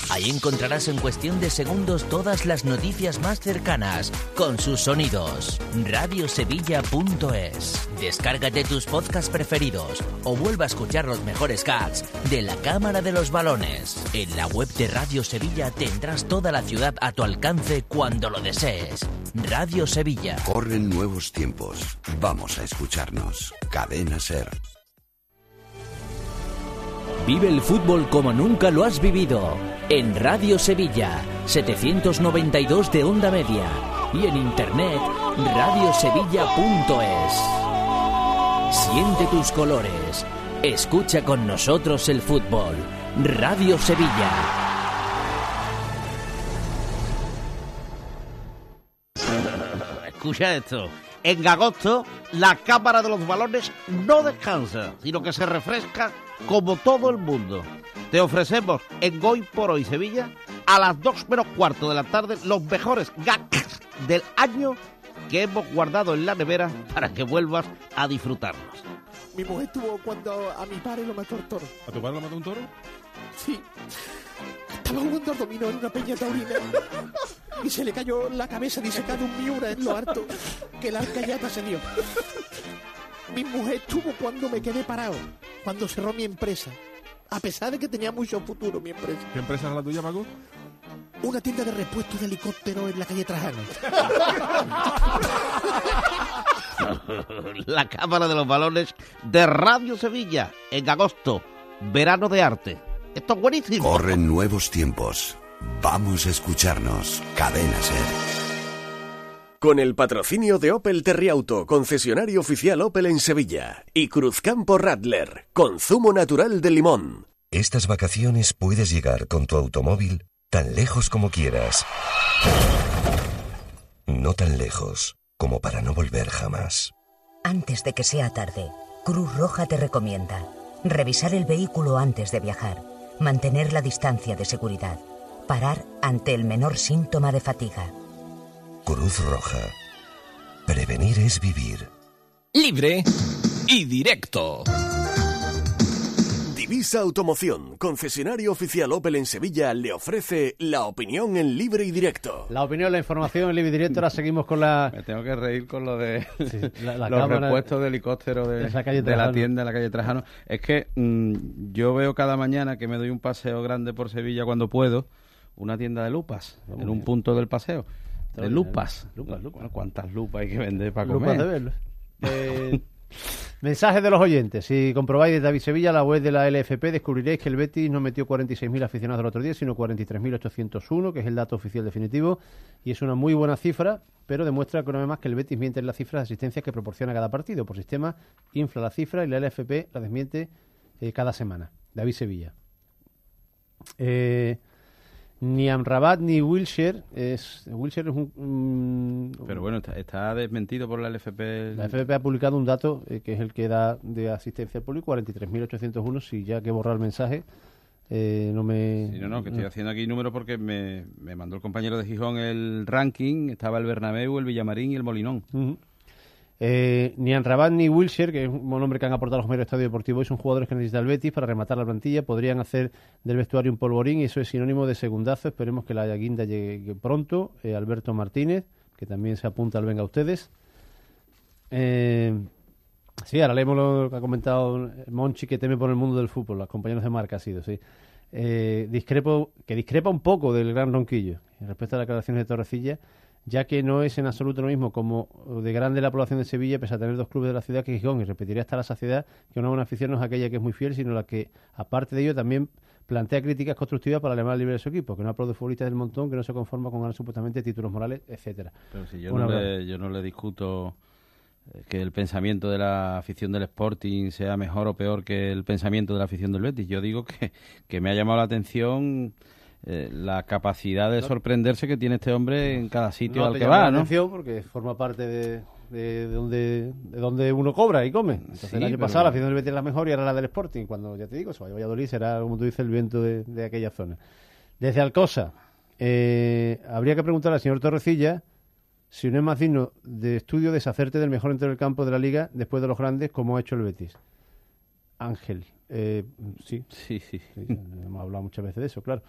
Ahí encontrarás en cuestión de segundos todas las noticias más cercanas, con sus sonidos. Radiosevilla.es. Descárgate tus podcasts preferidos o vuelva a escuchar los mejores gags de la Cámara de los Balones. En la web de Radio Sevilla tendrás toda la ciudad a tu alcance cuando lo desees. Radio Sevilla.
Corren nuevos tiempos. Vamos a escucharnos. Cadena Ser.
Vive el fútbol como nunca lo has vivido. En Radio Sevilla, 792 de onda media. Y en internet, radiosevilla.es. Siente tus colores. Escucha con nosotros el fútbol. Radio Sevilla.
Escucha esto. En agosto, la cámara de los balones no descansa, sino que se refresca como todo el mundo. Te ofrecemos en Hoy por Hoy Sevilla, a las 2 menos cuarto de la tarde, los mejores gags del año que hemos guardado en la nevera para que vuelvas a disfrutarlos.
Mi mujer tuvo cuando a mi padre lo mató el toro.
¿A tu padre lo mató un toro?
Sí. Estaba jugando al dominó en una peña taurina y se le cayó la cabeza disecada un miura en lo alto que la alcayata se dio. Mi mujer estuvo cuando me quedé parado, cuando cerró mi empresa. A pesar de que tenía mucho futuro mi empresa.
¿Qué empresa es la tuya, Paco?
Una tienda de repuestos de helicóptero en la calle Trajano.
la cámara de los balones de Radio Sevilla, en agosto, verano de arte. Esto es buenísimo.
Corren nuevos tiempos. Vamos a escucharnos. Cadena Ser.
Con el patrocinio de Opel Terriauto, concesionario oficial Opel en Sevilla, y Cruzcampo Radler, consumo natural de limón.
Estas vacaciones puedes llegar con tu automóvil tan lejos como quieras. No tan lejos como para no volver jamás.
Antes de que sea tarde, Cruz Roja te recomienda revisar el vehículo antes de viajar, mantener la distancia de seguridad, parar ante el menor síntoma de fatiga.
Cruz Roja. Prevenir es vivir.
Libre y directo.
Divisa Automoción, concesionario oficial Opel en Sevilla, le ofrece la opinión en libre y directo.
La opinión, la información, el libre directo, ahora seguimos con la...
Me tengo que reír con lo de
la- la
los
cámara-
repuestos de helicóptero de,
de la calle
de la
Trajano.
tienda de la calle Trajano. Es que mm, yo veo cada mañana que me doy un paseo grande por Sevilla cuando puedo, una tienda de lupas, en un punto del paseo. De
Extraordinario.
lupas.
Lupas, lupas.
¿Cuántas lupas hay que vender para
Lupas
comer?
de verlo. Eh, mensajes de los oyentes. Si comprobáis de David Sevilla la web de la LFP, descubriréis que el Betis no metió 46.000 aficionados el otro día, sino 43.801, que es el dato oficial definitivo. Y es una muy buena cifra, pero demuestra que una vez más que el Betis miente en las cifras de asistencias que proporciona cada partido. Por sistema, infla la cifra y la LFP la desmiente eh, cada semana. David Sevilla. Eh, ni Amrabat ni Wilshire es Wilshire es un, un-
Pero bueno, está, está desmentido por la LFP.
la FFP ha publicado un dato eh, que es el que da de asistencia al público 43.801 si ya que borrar el mensaje eh, no me
Sí, no, no, que estoy haciendo aquí números porque me, me mandó el compañero de Gijón el ranking, estaba el Bernabéu, el Villamarín y el Molinón.
Eh, ni Anrabat ni Wilshire, que es un nombre que han aportado los medios Estadio Deportivo, y son jugadores que necesita el Betis para rematar la plantilla. Podrían hacer del vestuario un polvorín y eso es sinónimo de segundazo. Esperemos que la guinda llegue pronto. Eh, Alberto Martínez, que también se apunta al Venga Ustedes. Eh, sí, ahora leemos lo que ha comentado Monchi, que teme por el mundo del fútbol. Los compañeros de marca ha sido, sí. Eh, discrepo, que discrepa un poco del gran Ronquillo respecto a las declaraciones de Torrecilla ya que no es en absoluto lo mismo como de grande la población de Sevilla, pese a tener dos clubes de la ciudad que Gijón, y repetiría hasta la saciedad que una buena afición no es aquella que es muy fiel, sino la que, aparte de ello, también plantea críticas constructivas para el libre de su equipo, que no aplaude futbolistas del montón, que no se conforma con ganar supuestamente títulos morales, etcétera.
Pero si yo, no le, yo no le discuto eh, que el pensamiento de la afición del Sporting sea mejor o peor que el pensamiento de la afición del Betis. Yo digo que, que me ha llamado la atención eh, la capacidad de sorprenderse que tiene este hombre en cada sitio al que va, ¿no?
atención porque forma parte de, de, donde, de donde uno cobra y come. Entonces, el año pasado la afición del Betis era la mejor y ahora la del Sporting. Cuando, ya te digo, se vaya a Valladolid será, como tú dices, el viento de, de aquella zona. Desde Alcosa, eh, habría que preguntar al señor Torrecilla si no es más digno de estudio deshacerte del mejor entero del campo de la liga después de los grandes, como ha hecho el Betis. Ángel, eh, sí.
Sí, sí.
hemos hablado muchas veces de eso, claro.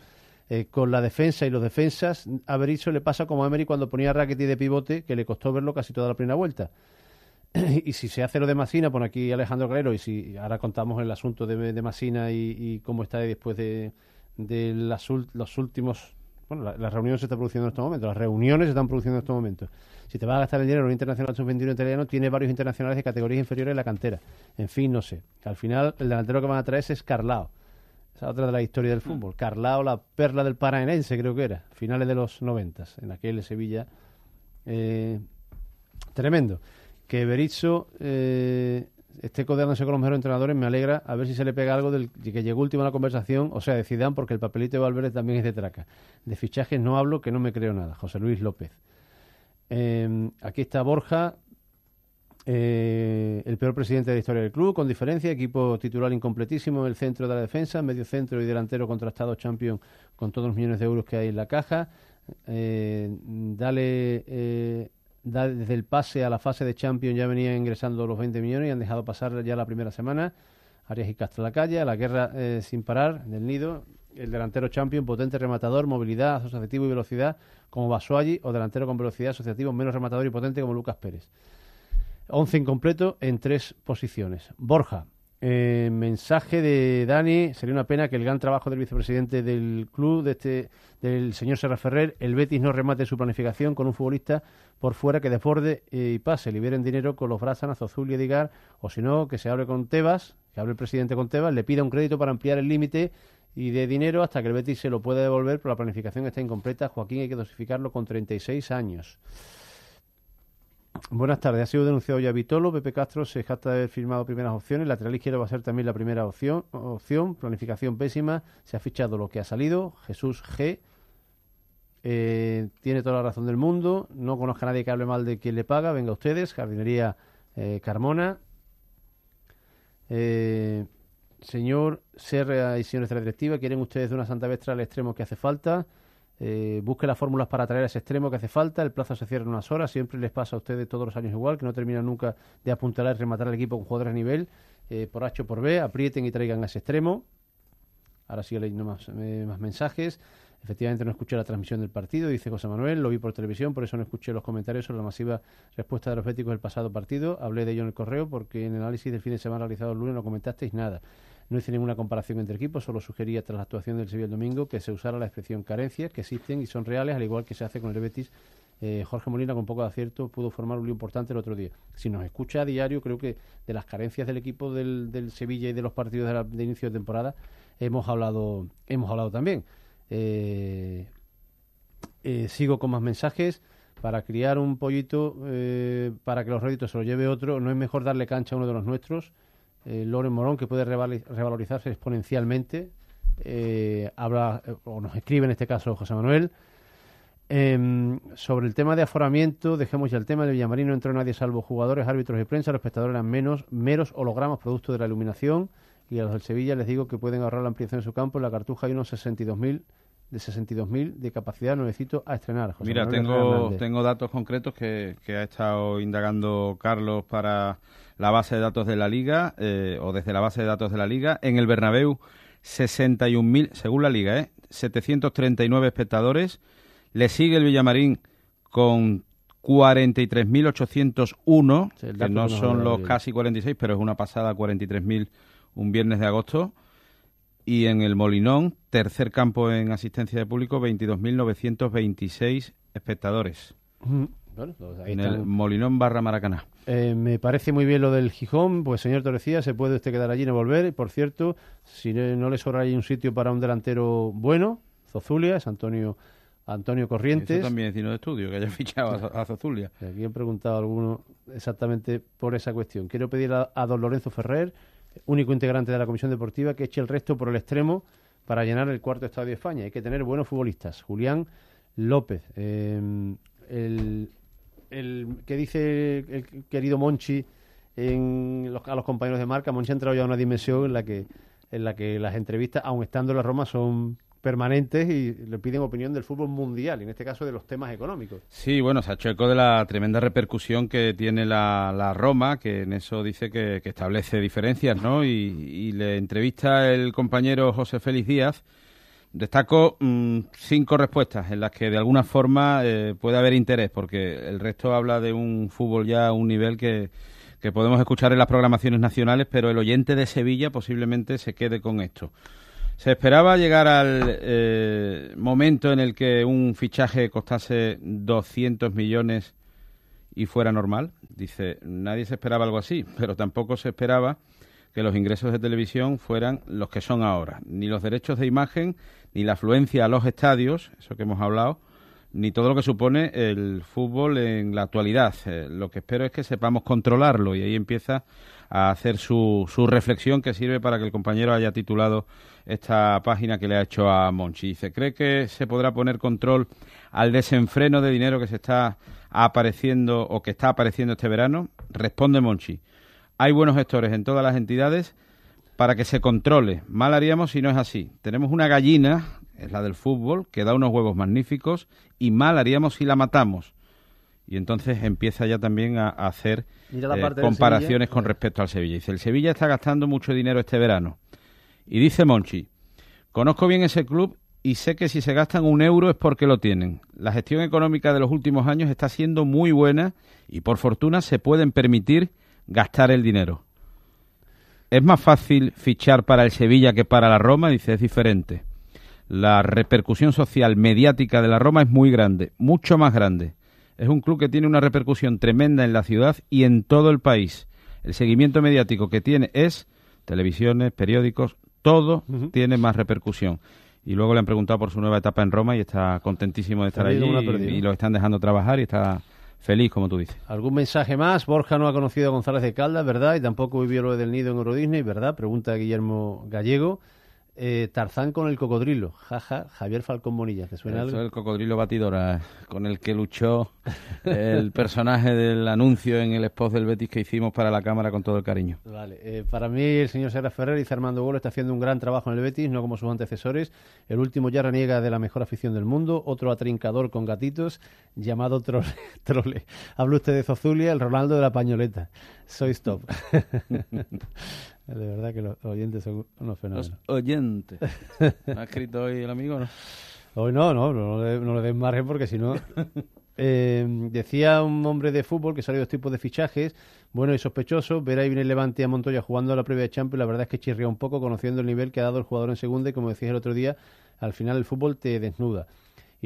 Eh, con la defensa y los defensas, a Berizzo le pasa como a Emery cuando ponía a Rackety de pivote, que le costó verlo casi toda la primera vuelta. y si se hace lo de Masina, pone aquí Alejandro Calero, y si ahora contamos el asunto de, de y, cómo está después de, las, los últimos... Bueno, las reuniones se están produciendo en estos momentos, las reuniones se están produciendo en estos momentos. Si te vas a gastar el dinero en un internacional sub-21 italiano, tiene varios internacionales de categorías inferiores en la cantera. En fin, no sé. Al final, el delantero que van a traer es Carlao esa otra de la historia del fútbol. Carlao, la perla del Paranaense, creo que era, finales de los noventas, en aquel Sevilla. Eh, tremendo. Que Berizzo eh, esté codeándose con los mejores entrenadores me alegra. A ver si se le pega algo del que llegó último a la conversación, o sea, de Zidane, porque el papelito de Valverde también es de traca. De fichajes no hablo, que no me creo nada. José Luis López. Eh, aquí está Borja, eh, el peor presidente de la historia del club, con diferencia, equipo titular incompletísimo en el centro de la defensa, medio centro y delantero contrastado champion con todos los millones de euros que hay en la caja. Eh, dale, eh, desde el pase a la fase de champion ya venía ingresando los 20 millones y han dejado pasar ya la primera semana. Arias y Castro la calle, la guerra eh, sin parar del nido. El delantero champion, potente rematador, movilidad, asociativo y velocidad, como Basualli, o delantero con velocidad asociativo, menos rematador y potente como Lucas Pérez. 11 incompleto en tres posiciones. Borja, eh, mensaje de Dani, sería una pena que el gran trabajo del vicepresidente del club, de este, del señor Serra Ferrer, el Betis no remate su planificación con un futbolista por fuera que desborde eh, y pase, liberen dinero con los Brázanas, Azul y Edigar, o si no, que se hable con Tebas, que hable el presidente con Tebas, le pida un crédito para ampliar el límite y de dinero hasta que el Betis se lo pueda devolver, pero la planificación está incompleta. Joaquín hay que dosificarlo con 36 años. Buenas tardes. Ha sido denunciado ya Vitolo. Pepe Castro se jacta de haber firmado primeras opciones. Lateral izquierdo va a ser también la primera opción. opción. Planificación pésima. Se ha fichado lo que ha salido. Jesús G. Eh, tiene toda la razón del mundo. No conozca a nadie que hable mal de quien le paga. Venga ustedes. Jardinería eh, Carmona. Eh, señor Serra y señores de la directiva, ¿quieren ustedes de una Santa Vestra al extremo que hace falta? Eh, busque las fórmulas para traer a ese extremo que hace falta. El plazo se cierra en unas horas. Siempre les pasa a ustedes todos los años igual, que no terminan nunca de apuntalar y rematar al equipo con jugadores a nivel. Eh, por H o por B, aprieten y traigan a ese extremo. Ahora sigo leyendo más, eh, más mensajes. Efectivamente no escuché la transmisión del partido, dice José Manuel, lo vi por televisión, por eso no escuché los comentarios sobre la masiva respuesta de los béticos del pasado partido. Hablé de ello en el correo porque en el análisis del fin de semana realizado el lunes no comentasteis nada. No hice ninguna comparación entre equipos, solo sugería tras la actuación del Sevilla el domingo que se usara la expresión carencias, que existen y son reales, al igual que se hace con el Betis. Eh, Jorge Molina, con poco de acierto, pudo formar un lío importante el otro día. Si nos escucha a diario, creo que de las carencias del equipo del, Sevilla y de los partidos de, inicio de temporada hemos hablado, hemos hablado también. Eh, eh, sigo con más mensajes. Para criar un pollito, para que los réditos se lo lleve otro, no es mejor darle cancha a uno de los nuestros eh, Loren Morón, que puede revalorizarse exponencialmente. Eh, habla, eh, o nos escribe en este caso José Manuel. Em, sobre el tema de aforamiento, dejemos ya el tema. De Villamarín no entró nadie salvo jugadores, árbitros y prensa. Los espectadores eran menos, meros hologramas producto de la iluminación. Y a los del Sevilla les digo que pueden ahorrar la ampliación de su campo. En la Cartuja hay unos 62.000 de 62.000 de capacidad nuevecito a estrenar.
Mira, tengo, tengo datos concretos que, que ha estado indagando Carlos para la base de datos de la liga eh, o desde la base de datos de la liga. En el Bernabéu, 61.000, según la liga, ¿eh? 739 espectadores. Le sigue el Villamarín con 43.801, que no son los casi 46, pero es una pasada 43.000 un viernes de agosto. Y en el Molinón, tercer campo en asistencia de público, 22.926 espectadores. en el Molinón barra Maracaná.
Eh, me parece muy bien lo del Gijón, pues señor Torrecía, se puede usted quedar allí y no volver. Por cierto, si no, le sobra ahí un sitio para un delantero bueno, Zozulia, es Antonio Antonio Corrientes.
Eso también es de estudio, que haya fichado a, a Zozulia.
Aquí han preguntado a alguno exactamente por esa cuestión. Quiero pedir a, a don Lorenzo Ferrer, único integrante de la Comisión Deportiva, que eche el resto por el extremo para llenar el cuarto estadio de España. Hay que tener buenos futbolistas. Julián López, eh, el, el que dice el querido Monchi en a los compañeros de marca, Monchi ha entrado ya a una dimensión en la que en la que las entrevistas, aun estando en la Roma, son permanentes y le piden opinión del fútbol mundial, y en este caso de los temas económicos.
Sí, bueno, se ha de la tremenda repercusión que tiene la, la Roma, que en eso dice que, que establece diferencias, ¿no? Y, y, le entrevista el compañero José Félix Díaz. Destaco mmm, cinco respuestas en las que de alguna forma eh, puede haber interés, porque el resto habla de un fútbol ya a un nivel que, que podemos escuchar en las programaciones nacionales, pero el oyente de Sevilla posiblemente se quede con esto. ¿Se esperaba llegar al eh, momento en el que un fichaje costase 200 millones y fuera normal? Dice, nadie se esperaba algo así, pero tampoco se esperaba que los ingresos de televisión fueran los que son ahora. Ni los derechos de imagen, ni la afluencia a los estadios, eso que hemos hablado, ni todo lo que supone el fútbol en la actualidad. Eh, lo que espero es que sepamos controlarlo y ahí empieza a hacer su, su reflexión que sirve para que el compañero haya titulado esta página que le ha hecho a Monchi. Dice, ¿cree que se podrá poner control al desenfreno de dinero que se está apareciendo o que está apareciendo este verano? Responde Monchi. Hay buenos gestores en todas las entidades para que se controle. Mal haríamos si no es así. Tenemos una gallina, es la del fútbol, que da unos huevos magníficos y mal haríamos si la matamos. Y entonces empieza ya también a, a hacer eh, comparaciones con respecto al Sevilla. Dice, el Sevilla está gastando mucho dinero este verano. Y dice Monchi, conozco bien ese club y sé que si se gastan un euro es porque lo tienen. La gestión económica de los últimos años está siendo muy buena y por fortuna se pueden permitir gastar el dinero. ¿Es más fácil fichar para el Sevilla que para la Roma? Dice, es diferente. La repercusión social mediática de la Roma es muy grande, mucho más grande. Es un club que tiene una repercusión tremenda en la ciudad y en todo el país. El seguimiento mediático que tiene es televisiones, periódicos, todo uh -huh. tiene más repercusión. Y luego le han preguntado por su nueva etapa en Roma y está contentísimo de estar allí y, y lo están dejando trabajar y está feliz, como tú dices.
¿Algún mensaje más? Borja no ha conocido a González de Caldas, ¿verdad? Y tampoco vivió lo del nido en Euro Disney, ¿verdad? Pregunta Guillermo Gallego. Eh, Tarzán con el cocodrilo, jaja, Javier Falcón Bonilla, ¿te suena
Eso
algo?
el cocodrilo batidora, con el que luchó el personaje del anuncio en el spot del Betis que hicimos para la cámara con todo el cariño.
Vale, eh, para mí el señor Serra Ferrer y Armando Golo está haciendo un gran trabajo en el Betis, no como sus antecesores. El último ya reniega de la mejor afición del mundo, otro atrincador con gatitos llamado Trole. trole. Habla usted de Zozulia, el Ronaldo de la pañoleta. Soy stop. De verdad que los oyentes son unos fenómenos.
Los oyentes. ¿Ha escrito hoy el amigo no?
Hoy no, no, no, le, no le den margen porque si no... Eh, decía un hombre de fútbol que salió dos tipos de fichajes, bueno y sospechoso. Ver ahí viene Levante a Montoya jugando a la previa de Champions. La verdad es que chirría un poco conociendo el nivel que ha dado el jugador en segunda y como decías el otro día, al final el fútbol te desnuda.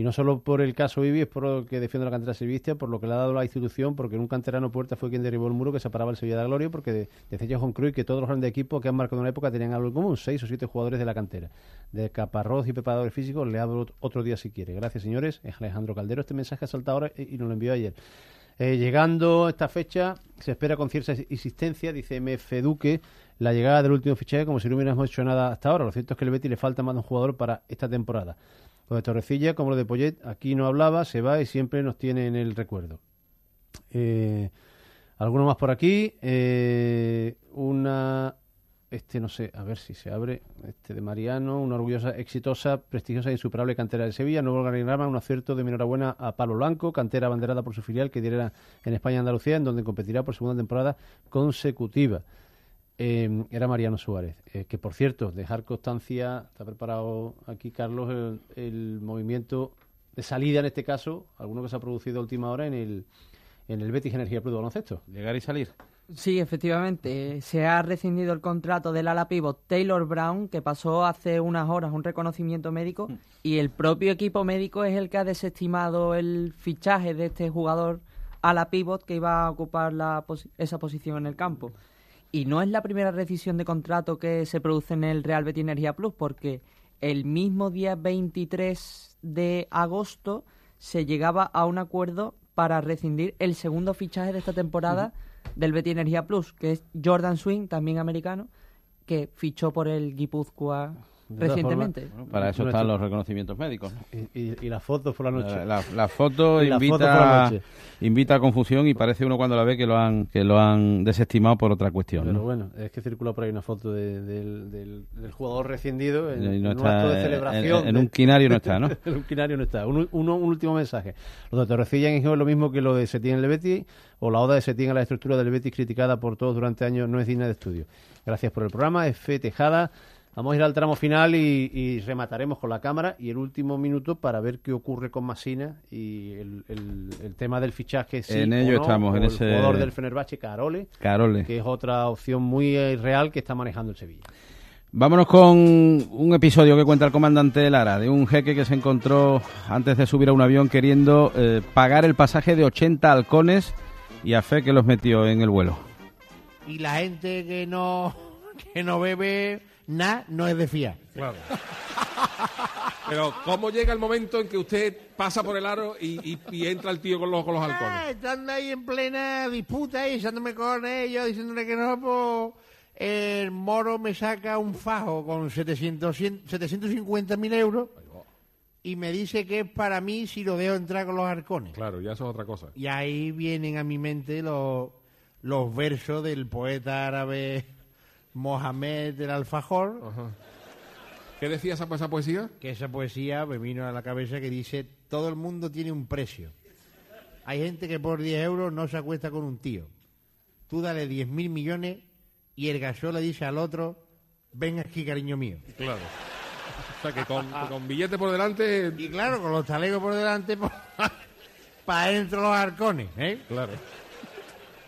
Y no solo por el caso Ibi, es por lo que defiende la cantera sevillista, por lo que le ha dado la institución, porque en un canterano Puerta fue quien derribó el muro que separaba el Sevilla de la Gloria, porque decía Juan Cruz que todos los grandes equipos que han marcado una época tenían algo en común, seis o siete jugadores de la cantera. De Caparrós y preparadores físicos, le hablo otro día si quiere. Gracias, señores. Es Alejandro Caldero. Este mensaje ha saltado ahora y nos lo envió ayer. Eh, llegando esta fecha, se espera con cierta insistencia, dice MF Duque, la llegada del último fichaje como si no hubiéramos hecho nada hasta ahora. Lo cierto es que el Betis le falta más de un jugador para esta temporada. Lo de Torrecilla, como lo de Poyet, aquí no hablaba, se va y siempre nos tiene en el recuerdo. Eh, ¿Alguno más por aquí? Eh, una, este no sé, a ver si se abre, este de Mariano, una orgullosa, exitosa, prestigiosa e insuperable cantera de Sevilla, nuevo organigrama, un acierto de mi enhorabuena a Palo Blanco, cantera abanderada por su filial que diera en España Andalucía, en donde competirá por segunda temporada consecutiva. Eh, era Mariano Suárez, eh, que por cierto, dejar constancia, está preparado aquí Carlos el, el, movimiento de salida en este caso, alguno que se ha producido a última hora en el, en el Betis Energía de Baloncesto.
Llegar y salir.
Sí, efectivamente. Se ha rescindido el contrato del ala pivot Taylor Brown, que pasó hace unas horas un reconocimiento médico, y el propio equipo médico es el que ha desestimado el fichaje de este jugador a la pivot que iba a ocupar la posi- esa posición en el campo. Y no es la primera rescisión de contrato que se produce en el Real Betis Energía Plus, porque el mismo día 23 de agosto se llegaba a un acuerdo para rescindir el segundo fichaje de esta temporada del Betis Energía Plus, que es Jordan Swing, también americano, que fichó por el Guipúzcoa recientemente.
formas,
Para eso
nuestro-
están los reconocimientos médicos. ¿no?
Y, y, y las fotos por la noche.
La, la- la foto
la
invita,
foto por la noche.
invita a confusión y parece uno cuando la ve que lo han que lo han desestimado por otra cuestión.
Pero
¿no?
bueno, es que circula por ahí una foto de- del, del- del jugador rescindido en,
no
en un acto de celebración.
en- un quinario no está, ¿no?
en un quinario no está. Un, uno- un último mensaje. Lo de Torrecilla en Gijón es lo mismo que lo de Setién en el Betis o la oda de Setién a la estructura del Betis criticada por todos durante años no es digna de estudio. Gracias por el programa, F. Tejada. Vamos a ir al tramo final y, y remataremos con la cámara y el último minuto para ver qué ocurre con Masina y el, el- el tema del fichaje. sí
En ello
no,
estamos, en
el
ese-
jugador del Fenerbahce, Carole,
Carole.
que es otra opción muy eh, real que está manejando el Sevilla.
Vámonos con un episodio que cuenta el comandante Lara, de un jeque que se encontró antes de subir a un avión queriendo eh, pagar el pasaje de 80 halcones y a fe que los metió en el vuelo.
Y la gente que no, que no bebe nada no es de fiar.
Claro. Pero, ¿cómo llega el momento en que usted pasa por el aro y, y- y entra el tío con los, con los halcones?
Ah, estando ahí en plena disputa y echándome con ellos, diciéndole que no, pues el moro me saca un fajo con 700, 750 mil euros y me dice que es para mí si lo dejo entrar con los arcones.
Claro, ya eso es otra cosa.
Y ahí vienen a mi mente los, los versos del poeta árabe Mohamed el Alfajor.
¿Qué decía esa, esa poesía?
Que esa poesía me vino a la cabeza que dice, todo el mundo tiene un precio. Hay gente que por 10 euros no se acuesta con un tío. Tú dale 10 mil millones y el gasol le dice al otro, ven aquí, cariño mío.
Claro. O sea, que con, con billete por delante...
Y claro, con los talegos por delante, para adentro los arcones, ¿eh?
Claro.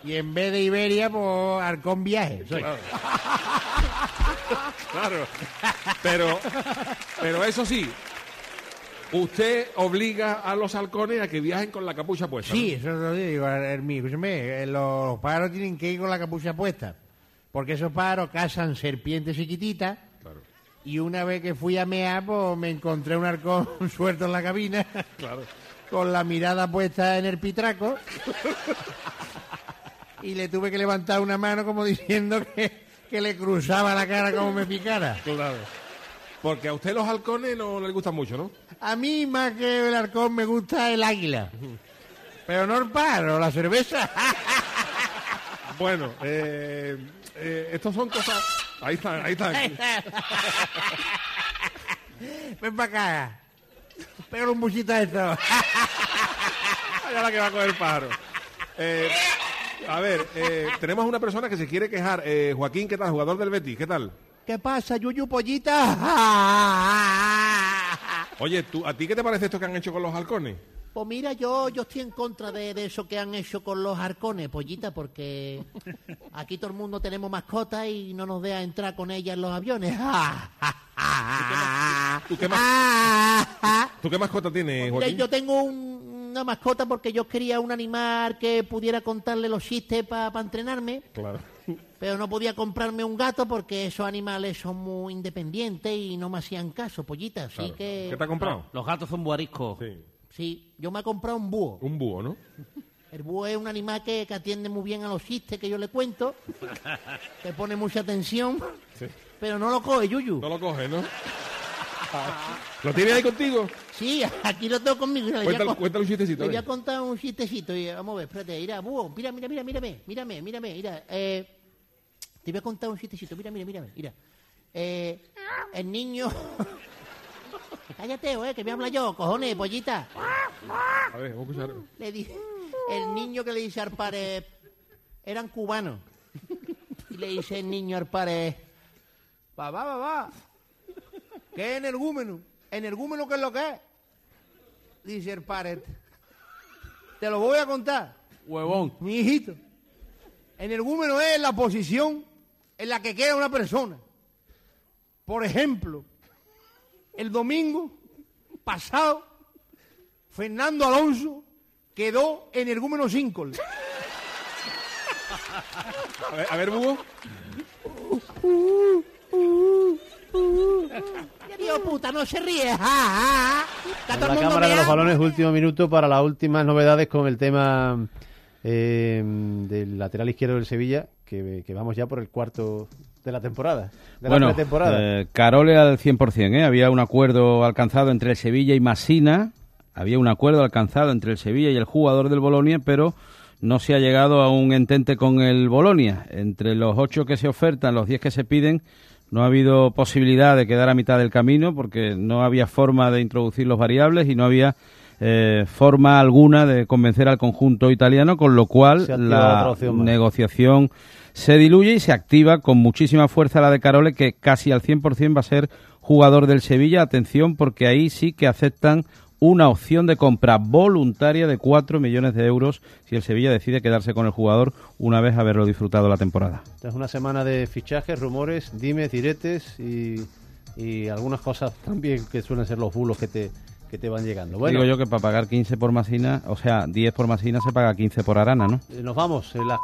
Y en vez de Iberia, pues arcón viaje. soy.
Claro. Claro. Pero, pero eso sí, usted obliga a los halcones a que viajen con la capucha puesta.
Sí,
¿no?
eso lo digo, Hermí. Escúchame, eh, los pájaros tienen que ir con la capucha puesta. Porque esos pájaros cazan serpientes chiquititas. Y una vez que fui a mear, pues me encontré un arcón suelto en la cabina.
Claro.
Con la mirada puesta en el pitraco. Y le tuve que levantar una mano como diciendo que, que le cruzaba la cara como me picara.
Claro. Porque a usted los halcones no les gustan mucho, ¿no?
A mí más que el arcón me gusta el águila. Pero no el pájaro, la cerveza.
Bueno, eh, eh, estos son cosas... Ahí están, ahí están.
Ven para acá. Pégale un buchito a esto.
Allá la que va a coger el pájaro. Eh, a ver, eh, tenemos una persona que se quiere quejar. Eh, Joaquín, ¿qué tal? Jugador del Betis, ¿qué tal?
¿Qué pasa, Yuyu Pollita?
Oye, ¿tú, ¿a ti qué te parece esto que han hecho con los halcones?
Pues mira, yo, yo estoy en contra de, de eso que han hecho con los arcones, Pollita, porque aquí todo el mundo tenemos mascotas y no nos deja entrar con ellas en los aviones.
¿Tú qué, mas- ¿Tú qué mascota tienes, Joaquín?
yo tengo un- una mascota porque yo quería un animal que pudiera contarle los chistes para entrenarme.
Claro.
Pero no podía comprarme un gato porque esos animales son muy independientes y no me hacían caso, pollita. Así
Claro.
que.
¿Qué te ha comprado?
Los gatos son buariscos.
Sí.
Sí, yo me he comprado un búho.
Un búho, ¿no?
El búho es un animal que, que atiende muy bien a los chistes que yo le cuento. Te pone mucha atención.
Sí.
Pero no lo coge, Yuyu.
No lo coge, ¿no? ¿Lo tienes ahí contigo?
Sí, aquí lo tengo conmigo. Mira,
un chistecito.
Le voy a contar un chistecito. Y, vamos a ver, espérate. Mira, búho, mira, mira, mira, mírame, mírame, mírame, mira. Eh, te voy a contar un chistecito. Mira, mira, mírame, mira. Eh, el niño... Cállate, eh, que me habla yo, cojones, pollita.
A ver, vamos a escuchar.
Le el niño que le dice al padre, eran cubanos. Y le dice el niño al padre, papá, papá, ¿qué es energúmeno? ¿Energúmeno qué es lo que es? Dice el padre, te lo voy a contar.
Huevón.
Mi hijito, energúmeno es la posición en la que queda una persona. Por ejemplo, el domingo pasado, Fernando Alonso quedó en el Gúmeno 5.
A ver, a ver, Bugo.
Dios puta, no se ríe.
la Cámara de los. Balones, último minuto para las últimas novedades con el tema eh, del lateral izquierdo del Sevilla, que, que vamos ya por el cuarto de la temporada, de
bueno,
la pretemporada.
eh, Carole al 100%, ¿eh? Había un acuerdo alcanzado entre el Sevilla y Massina, había un acuerdo alcanzado entre el Sevilla y el jugador del Bolonia, pero no se ha llegado a un entente con el Bolonia. Entre los ocho que se ofertan, los diez que se piden, no ha habido posibilidad de quedar a mitad del camino porque no había forma de introducir los variables y no había eh, forma alguna de convencer al conjunto italiano, con lo cual la negociación se diluye y se activa con muchísima fuerza la de Carole, que casi al 100% va a ser jugador del Sevilla. Atención, porque ahí sí que aceptan una opción de compra voluntaria de 4 millones de euros si el Sevilla decide quedarse con el jugador una vez haberlo disfrutado la temporada.
Esta es una semana de fichajes, rumores, dimes, diretes y, y algunas cosas también que suelen ser los bulos que te, que te van llegando. Bueno,
Digo yo que para pagar 15 por Masina, o sea, 10 por Masina se paga 15 por Arana, ¿no?
eh, nos vamos. En las